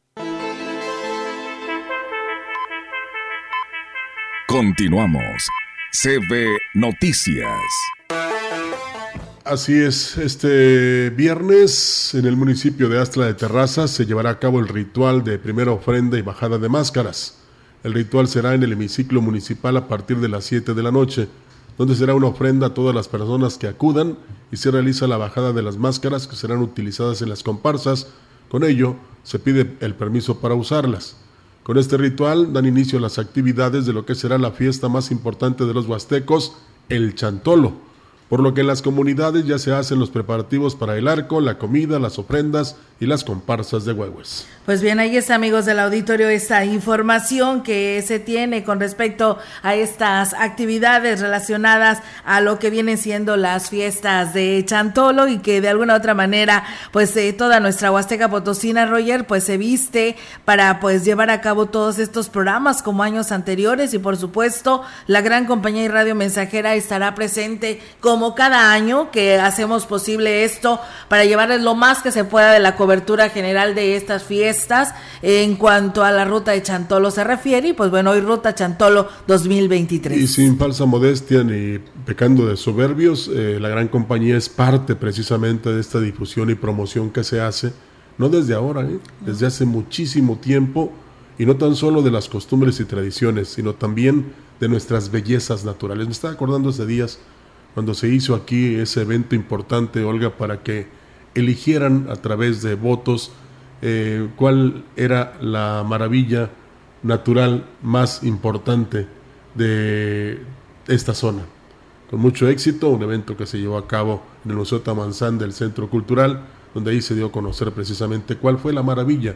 Continuamos. CB Noticias. Así es, este viernes en el municipio de Astra de Terrazas se llevará a cabo el ritual de primera ofrenda y bajada de máscaras. El ritual será en el hemiciclo municipal a partir de las 7 de la noche, donde será una ofrenda a todas las personas que acudan y se realiza la bajada de las máscaras que serán utilizadas en las comparsas. Con ello, se pide el permiso para usarlas. Con este ritual dan inicio las actividades de lo que será la fiesta más importante de los huastecos, el Chantolo, por lo que en las comunidades ya se hacen los preparativos para el arco, la comida, las ofrendas y las comparsas de huevos. Pues bien, ahí está, amigos del auditorio, esta información que se tiene con respecto a estas actividades relacionadas a lo que vienen siendo las fiestas de Chantolo y que de alguna u otra manera, pues eh, toda nuestra Huasteca Potosina, Roger, pues se viste para pues llevar a cabo todos estos programas como años anteriores y por supuesto la gran compañía y radio mensajera estará presente como cada año que hacemos posible esto para llevarles lo más que se pueda de la cobertura general de estas fiestas en cuanto a la ruta de Chantolo se refiere y pues bueno, hoy ruta Chantolo 2023. Y sin falsa modestia ni pecando de soberbios, eh, la gran compañía es parte precisamente de esta difusión y promoción que se hace, no desde ahora, ¿eh? desde hace muchísimo tiempo y no tan solo de las costumbres y tradiciones, sino también de nuestras bellezas naturales. Me estaba acordando hace días cuando se hizo aquí ese evento importante, Olga, para que eligieran a través de votos eh, cuál era la maravilla natural más importante de esta zona. Con mucho éxito, un evento que se llevó a cabo en el Museo Tamanzán del Centro Cultural, donde ahí se dio a conocer precisamente cuál fue la maravilla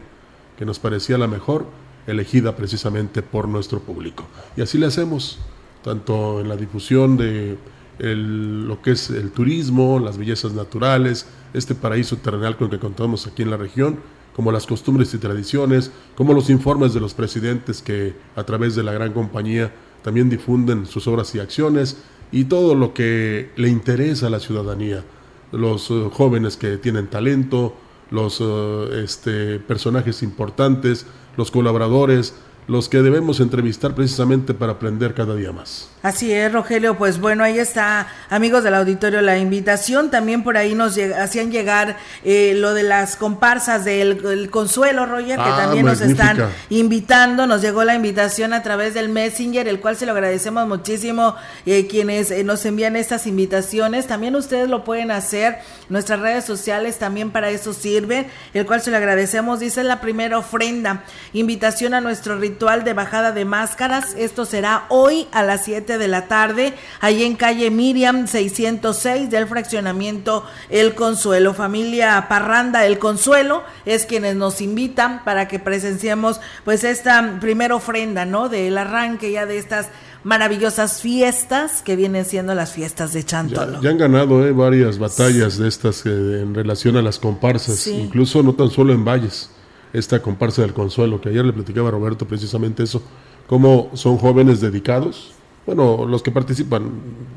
que nos parecía la mejor, elegida precisamente por nuestro público. Y así le hacemos, tanto en la difusión de lo que es el turismo, las bellezas naturales, este paraíso terrenal con el que contamos aquí en la región, como las costumbres y tradiciones, como los informes de los presidentes que a través de la gran compañía también difunden sus obras y acciones y todo lo que le interesa a la ciudadanía, los eh, jóvenes que tienen talento, los eh, este, personajes importantes, los colaboradores, los que debemos entrevistar precisamente para aprender cada día más. Así es, Rogelio, pues bueno, ahí está, amigos del auditorio, la invitación. También por ahí nos hacían llegar eh, lo de las comparsas del Consuelo, Roger, que ah, también nos están invitando. Nos llegó la invitación a través del Messenger, el cual se lo agradecemos muchísimo eh, quienes eh, nos envían estas invitaciones. También ustedes lo pueden hacer, nuestras redes sociales también para eso sirven, el cual se lo agradecemos. Dice la primera ofrenda, invitación a nuestro ritual de bajada de máscaras. Esto será hoy a las 7 de la tarde, ahí en calle Miriam 606 del fraccionamiento El Consuelo. Familia Parranda El Consuelo es quienes nos invitan para que presenciemos pues esta primera ofrenda, ¿no? Del arranque ya de estas maravillosas fiestas que vienen siendo las fiestas de Chantolo. Ya, han ganado eh, varias batallas de estas en relación a las comparsas, incluso no tan solo en Valles, esta comparsa del Consuelo, que ayer le platicaba a Roberto precisamente eso, cómo son jóvenes dedicados, bueno, los que participan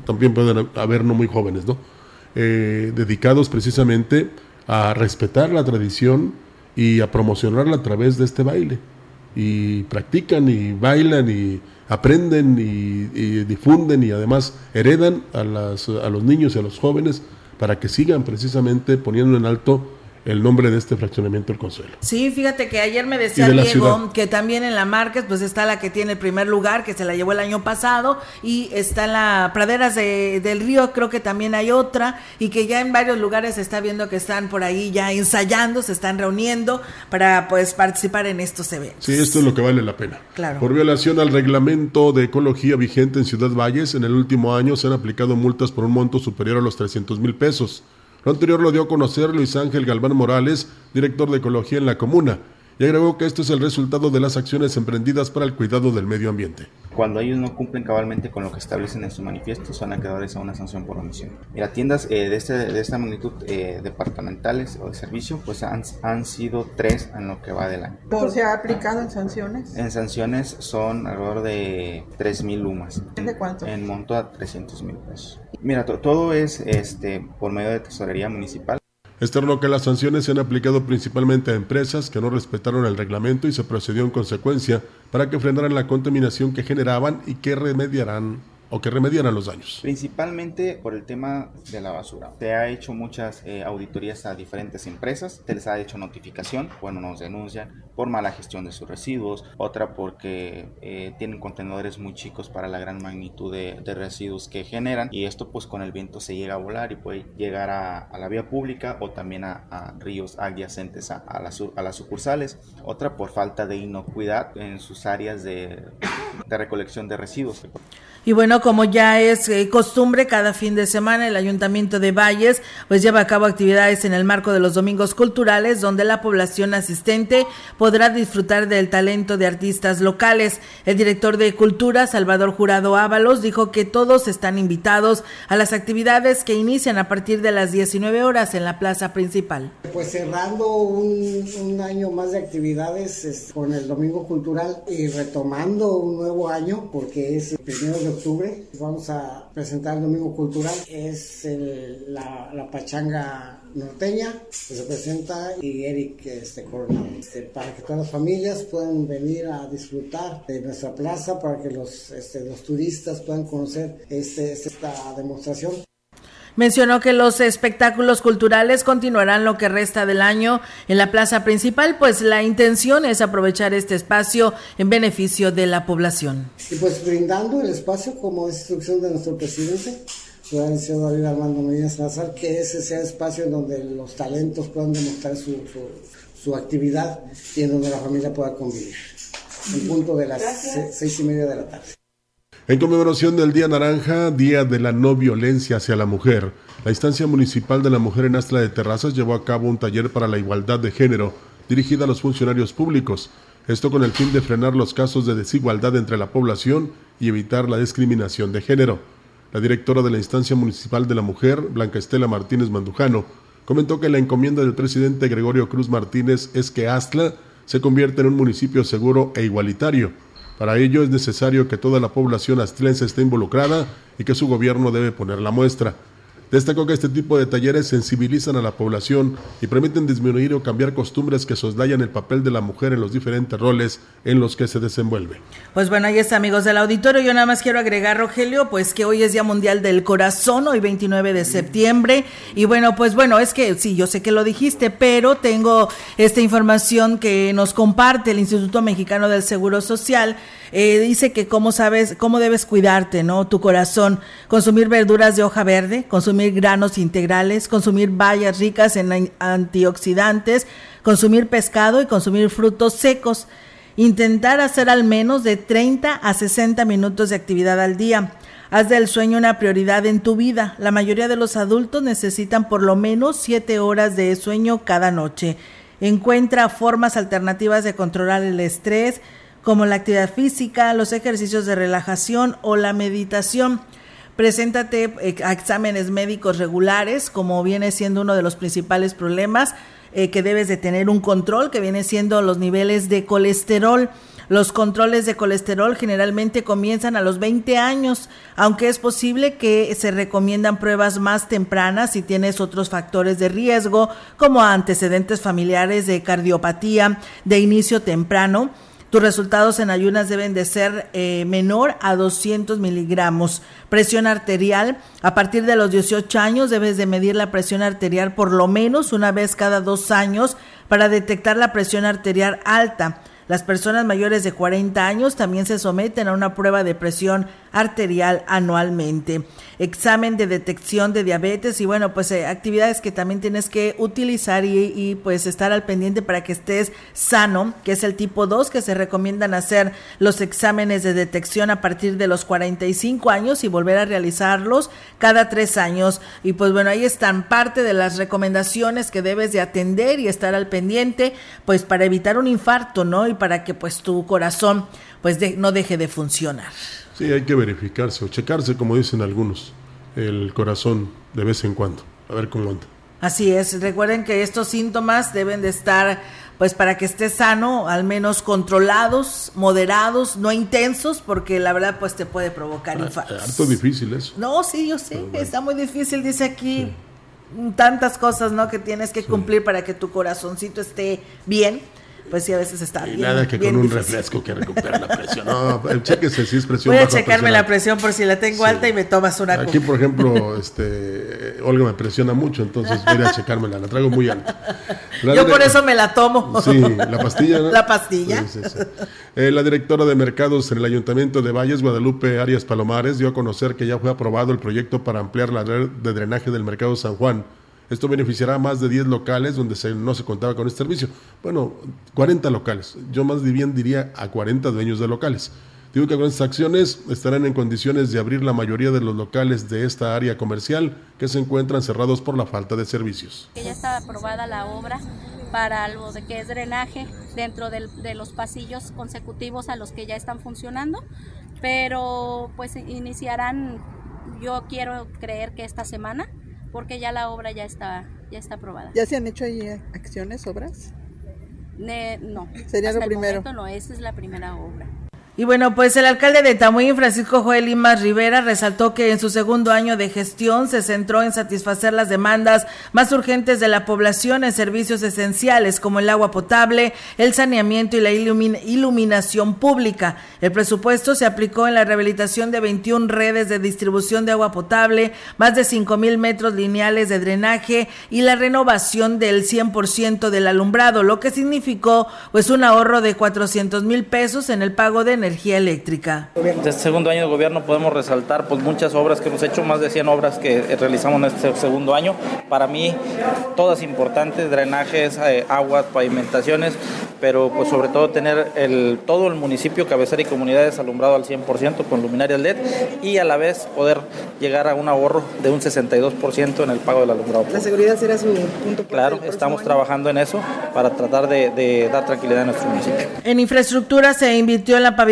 también pueden haber no muy jóvenes, ¿no? Eh, dedicados precisamente a respetar la tradición y a promocionarla a través de este baile. Y practican y bailan y aprenden y, difunden y además heredan a, las, a los niños y a los jóvenes para que sigan precisamente poniendo en alto el nombre de este fraccionamiento El Consuelo. Sí, fíjate que ayer me decía Diego que también en la Márquez pues está la que tiene el primer lugar, que se la llevó el año pasado, y está en la Praderas del Río, creo que también hay otra, y que ya en varios lugares se está viendo que están por ahí ya ensayando, se están reuniendo para pues participar en estos eventos. Sí, esto es lo que vale la pena. Claro. Por violación al reglamento de ecología vigente en Ciudad Valles, en el último año se han aplicado multas por un monto superior a los 300 mil pesos. Lo anterior lo dio a conocer Luis Ángel Galván Morales, director de Ecología en la comuna, y agregó que esto es el resultado de las acciones emprendidas para el cuidado del medio ambiente. Cuando ellos no cumplen cabalmente con lo que establecen en su manifiesto, son acreedores a una sanción por omisión. Mira, tiendas eh, de, este, de esta magnitud eh, departamentales o de servicio, pues han, han sido tres en lo que va del año. ¿Cómo se ha aplicado en sanciones? En sanciones son alrededor de 3.000 lumas. ¿De cuánto? En monto a 300 mil pesos. Mira, todo es este, por medio de tesorería municipal. Externo que las sanciones se han aplicado principalmente a empresas que no respetaron el reglamento y se procedió en consecuencia para que frenaran la contaminación que generaban y que remediarán o que remediaran los daños. Principalmente por el tema de la basura. Se ha hecho muchas eh, auditorías a diferentes empresas, se les ha hecho notificación, bueno, nos denuncian por mala gestión de sus residuos, otra porque eh, tienen contenedores muy chicos para la gran magnitud de, residuos que generan y esto pues con el viento se llega a volar y puede llegar a, la vía pública o también a, ríos adyacentes a, las, a las sucursales, otra por falta de inocuidad en sus áreas de, de recolección de residuos. Y bueno, como ya es eh, costumbre, cada fin de semana el Ayuntamiento de Valles pues lleva a cabo actividades en el marco de los domingos culturales donde la población asistente podrá disfrutar del talento de artistas locales. El director de Cultura, Salvador Jurado Ábalos, dijo que todos están invitados a las actividades que inician a partir de las 19 horas en la plaza principal. Pues cerrando un, un año más de actividades con el Domingo Cultural y retomando un nuevo año porque es el primero de octubre vamos a presentar el Domingo Cultural. Es la, la, pachanga norteña que se presenta y Eric este, Coronado. Este, para que todas las familias puedan venir a disfrutar de nuestra plaza, para que los, este, los turistas puedan conocer este, esta demostración. Mencionó que los espectáculos culturales continuarán lo que resta del año en la plaza principal, pues la intención es aprovechar este espacio en beneficio de la población. Y pues brindando el espacio como instrucción de nuestro presidente ciudad liceo David Armando Medina Salazar, que ese sea espacio en donde los talentos puedan demostrar su, su, su actividad y en donde la familia pueda convivir. En punto de las se- seis y media de la tarde. En conmemoración del Día Naranja, Día de la No Violencia hacia la Mujer, la Instancia Municipal de la Mujer en Astla de Terrazas llevó a cabo un taller para la igualdad de género dirigida a los funcionarios públicos. Esto con el fin de frenar los casos de desigualdad entre la población y evitar la discriminación de género. La directora de la Instancia Municipal de la Mujer, Blanca Estela Martínez Mandujano, comentó que la encomienda del presidente Gregorio Cruz Martínez es que Astla se convierta en un municipio seguro e igualitario. Para ello es necesario que toda la población astlense esté involucrada y que su gobierno debe poner la muestra. Destacó que este tipo de talleres sensibilizan a la población y permiten disminuir o cambiar costumbres que soslayan el papel de la mujer en los diferentes roles en los que se desenvuelve. Pues bueno, ahí está, amigos del auditorio. Yo nada más quiero agregar, Rogelio, pues que hoy es Día Mundial del Corazón, hoy 29 de septiembre. Y bueno, pues bueno, es que sí, yo sé que lo dijiste, pero tengo esta información que nos comparte el Instituto Mexicano del Seguro Social. Eh, dice que cómo sabes, cómo debes cuidarte, ¿no? Tu corazón, consumir verduras de hoja verde, consumir granos integrales, consumir bayas ricas en an- antioxidantes, consumir pescado y consumir frutos secos. Intentar hacer al menos de 30 a 60 minutos de actividad al día. Haz del sueño una prioridad en tu vida. La mayoría de los adultos necesitan por lo menos 7 horas de sueño cada noche. Encuentra formas alternativas de controlar el estrés, como la actividad física, los ejercicios de relajación o la meditación. Preséntate eh, a exámenes médicos regulares, como viene siendo uno de los principales problemas eh, que debes de tener un control, que viene siendo los niveles de colesterol. Los controles de colesterol generalmente comienzan a los 20 años, aunque es posible que se recomiendan pruebas más tempranas si tienes otros factores de riesgo, como antecedentes familiares de cardiopatía de inicio temprano. Tus resultados en ayunas deben de ser eh, menor a 200 miligramos. Presión arterial. A partir de los 18 años debes de medir la presión arterial por lo menos una vez cada dos años para detectar la presión arterial alta. Las personas mayores de 40 años también se someten a una prueba de presión arterial anualmente. Examen de detección de diabetes y bueno, pues eh, actividades que también tienes que utilizar y, pues estar al pendiente para que estés sano, que es el tipo 2 que se recomiendan hacer los exámenes de detección a partir de los 45 años y volver a realizarlos cada tres años. Y pues bueno, ahí están parte de las recomendaciones que debes de atender y estar al pendiente, pues para evitar un infarto, ¿no? Para que pues tu corazón pues de, no deje de funcionar. Sí, hay que verificarse o checarse, como dicen algunos, el corazón de vez en cuando, a ver cómo anda. Así es, recuerden que estos síntomas deben de estar, pues para que esté sano, al menos controlados, moderados, no intensos, porque la verdad pues te puede provocar Ah, infartos. Harto difícil eso. No, sí, yo sé, está muy difícil, dice aquí tantas cosas, ¿no? Que tienes que cumplir para que tu corazoncito esté bien. Pues sí, a veces está Y bien. nada que bien con un refresco que recupera la presión. No, chéquese si es presión Voy a checarme presión la presión por si la tengo alta y me tomas una Aquí, por ejemplo, este, Olga me presiona mucho, entonces voy a checármela, la traigo muy alta. La Yo por eso me la tomo. Sí, la pastilla, ¿no? La pastilla. Sí, sí, sí. Eh, la directora de mercados en el Ayuntamiento de Valles, Guadalupe Arias Palomares, dio a conocer que ya fue aprobado el proyecto para ampliar la red de drenaje del mercado San Juan. Esto beneficiará a más de 10 locales donde no se contaba con este servicio. Bueno, 40 locales. Yo más bien diría a 40 dueños de locales. Digo que con estas acciones estarán en condiciones de abrir la mayoría de los locales de esta área comercial que se encuentran cerrados por la falta de servicios. ya está aprobada la obra para lo de que es drenaje dentro de los pasillos consecutivos a los que ya están funcionando, pero pues iniciarán, yo quiero creer que esta semana, porque ya la obra ya está, ya está aprobada. ¿Ya se han hecho ahí eh, acciones, obras? Ne- no, Sería lo hasta el primero. momento no, esa es la primera obra. Y bueno, pues el alcalde de Tamuín, Francisco Joel Limas Rivera, resaltó que en su segundo año de gestión se centró en satisfacer las demandas más urgentes de la población en servicios esenciales como el agua potable, el saneamiento y la ilumin- iluminación pública. El presupuesto se aplicó en la rehabilitación de 21 redes de distribución de agua potable, más de 5 mil metros lineales de drenaje y la renovación del 100% del alumbrado, lo que significó pues un ahorro de 400 mil pesos en el pago de energía eléctrica. De este segundo año de gobierno podemos resaltar pues muchas obras que hemos hecho, más de 100 obras que realizamos en este segundo año. Para mí todas importantes, drenajes, eh, aguas, pavimentaciones, pero pues sobre todo tener el, todo el municipio, cabecera y comunidades alumbrado al 100% con luminarias LED y a la vez poder llegar a un ahorro de un 62% en el pago del alumbrado. ¿La seguridad será su punto Claro, estamos trabajando en eso para tratar de, de, dar tranquilidad a nuestro municipio. En infraestructura se invirtió en la pavimentación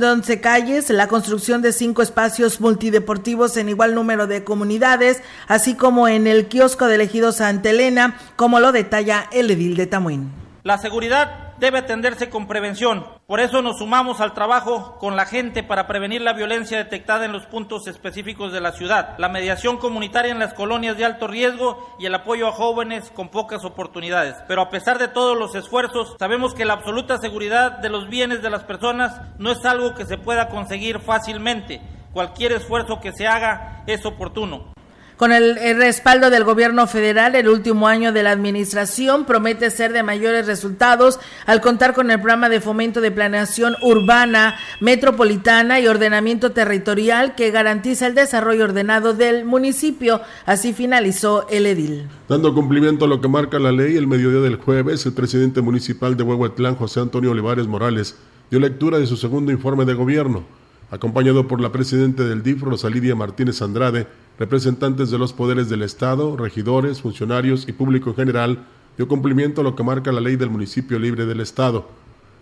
de 11 calles, la construcción de cinco espacios multideportivos en igual número de comunidades, así como en el kiosco de Ejido Santa Elena, como lo detalla el edil de Tamuín. La seguridad debe atenderse con prevención. Por eso nos sumamos al trabajo con la gente para prevenir la violencia detectada en los puntos específicos de la ciudad, la mediación comunitaria en las colonias de alto riesgo y el apoyo a jóvenes con pocas oportunidades. Pero a pesar de todos los esfuerzos, sabemos que la absoluta seguridad de los bienes de las personas no es algo que se pueda conseguir fácilmente. Cualquier esfuerzo que se haga es oportuno. Con el, respaldo del gobierno federal, el último año de la administración promete ser de mayores resultados al contar con el programa de fomento de planeación urbana, metropolitana y ordenamiento territorial que garantiza el desarrollo ordenado del municipio. Así finalizó el edil. Dando cumplimiento a lo que marca la ley, el mediodía del jueves, el presidente municipal de Huehuetlán, José Antonio Olivares Morales, dio lectura de su segundo informe de gobierno, acompañado por la presidenta del DIF, Rosalidia Martínez Andrade, representantes de los poderes del Estado, regidores, funcionarios y público en general, dio cumplimiento a lo que marca la ley del municipio libre del Estado.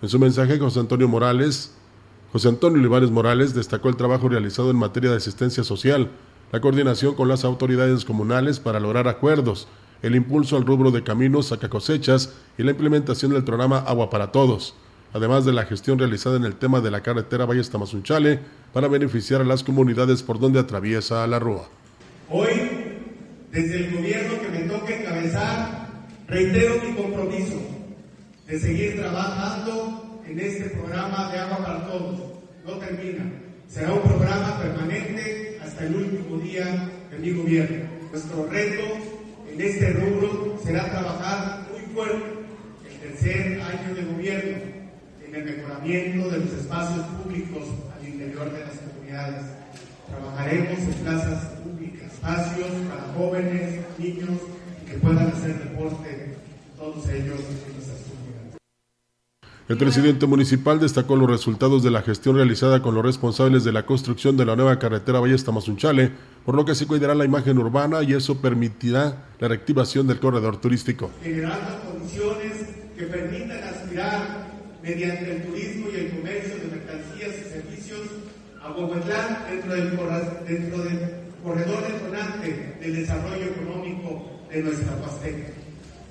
En su mensaje, José Antonio Morales, José Antonio Olivares Morales destacó el trabajo realizado en materia de asistencia social, la coordinación con las autoridades comunales para lograr acuerdos, el impulso al rubro de caminos, saca cosechas y la implementación del programa Agua para Todos, además de la gestión realizada en el tema de la carretera Valles Tamazunchale para beneficiar a las comunidades por donde atraviesa la Rúa. Hoy, desde el gobierno que me toca encabezar, reitero mi compromiso de seguir trabajando en este programa de agua para todos. No termina. Será un programa permanente hasta el último día de mi gobierno. Nuestro reto en este rubro será trabajar muy fuerte el tercer año de gobierno el mejoramiento de los espacios públicos al interior de las comunidades. Trabajaremos en plazas públicas espacios para jóvenes, niños, que puedan hacer deporte, todos ellos en nuestras comunidades. El presidente municipal destacó los resultados de la gestión realizada con los responsables de la construcción de la nueva carretera Valles Tamazunchale, por lo que se cuidará la imagen urbana y eso permitirá la reactivación del corredor turístico. Generando condiciones que permitan aspirar mediante el turismo y el comercio de mercancías y servicios a Huehuetlán dentro del, dentro del corredor detonante del desarrollo económico de nuestra Huasteca.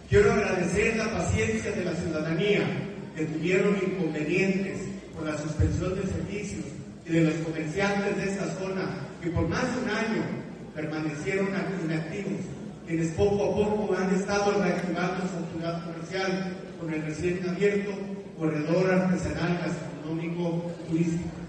Quiero agradecer la paciencia de la ciudadanía que tuvieron inconvenientes con la suspensión de servicios y de los comerciantes de esta zona que por más de un año permanecieron inactivos, quienes poco a poco han estado reactivando su actividad comercial con el recién abierto corredor artesanal gastronómico turístico.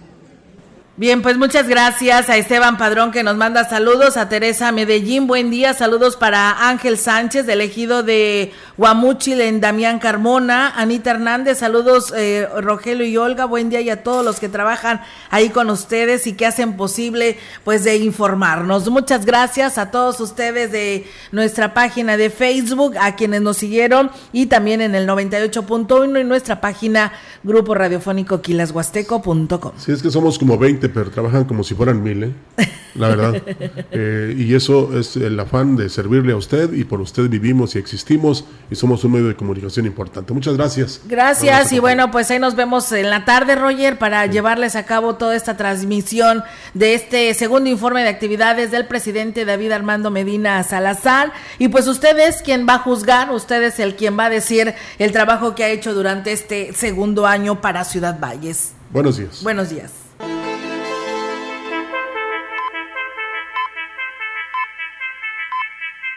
Bien, pues muchas gracias a Esteban Padrón que nos manda saludos, a Teresa Medellín, buen día, saludos para Ángel Sánchez, del ejido de Guamuchil en Damián Carmona, Anita Hernández, saludos eh, Rogelio y Olga, buen día y a todos los que trabajan ahí con ustedes y que hacen posible pues de informarnos. Muchas gracias a todos ustedes de nuestra página de Facebook, a quienes nos siguieron y también en el 98.1 y nuestra página grupo radiofónico quilashuasteco.com. Sí, es que somos como 20 pero trabajan como si fueran mil, ¿eh? la verdad. Eh, y eso es el afán de servirle a usted y por usted vivimos y existimos y somos un medio de comunicación importante. Muchas gracias. Gracias y bueno, pues ahí nos vemos en la tarde, Roger, para llevarles a cabo toda esta transmisión de este segundo informe de actividades del presidente David Armando Medina Salazar. Y pues usted es quien va a juzgar, usted es el quien va a decir el trabajo que ha hecho durante este segundo año para Ciudad Valles. Buenos días. Buenos días.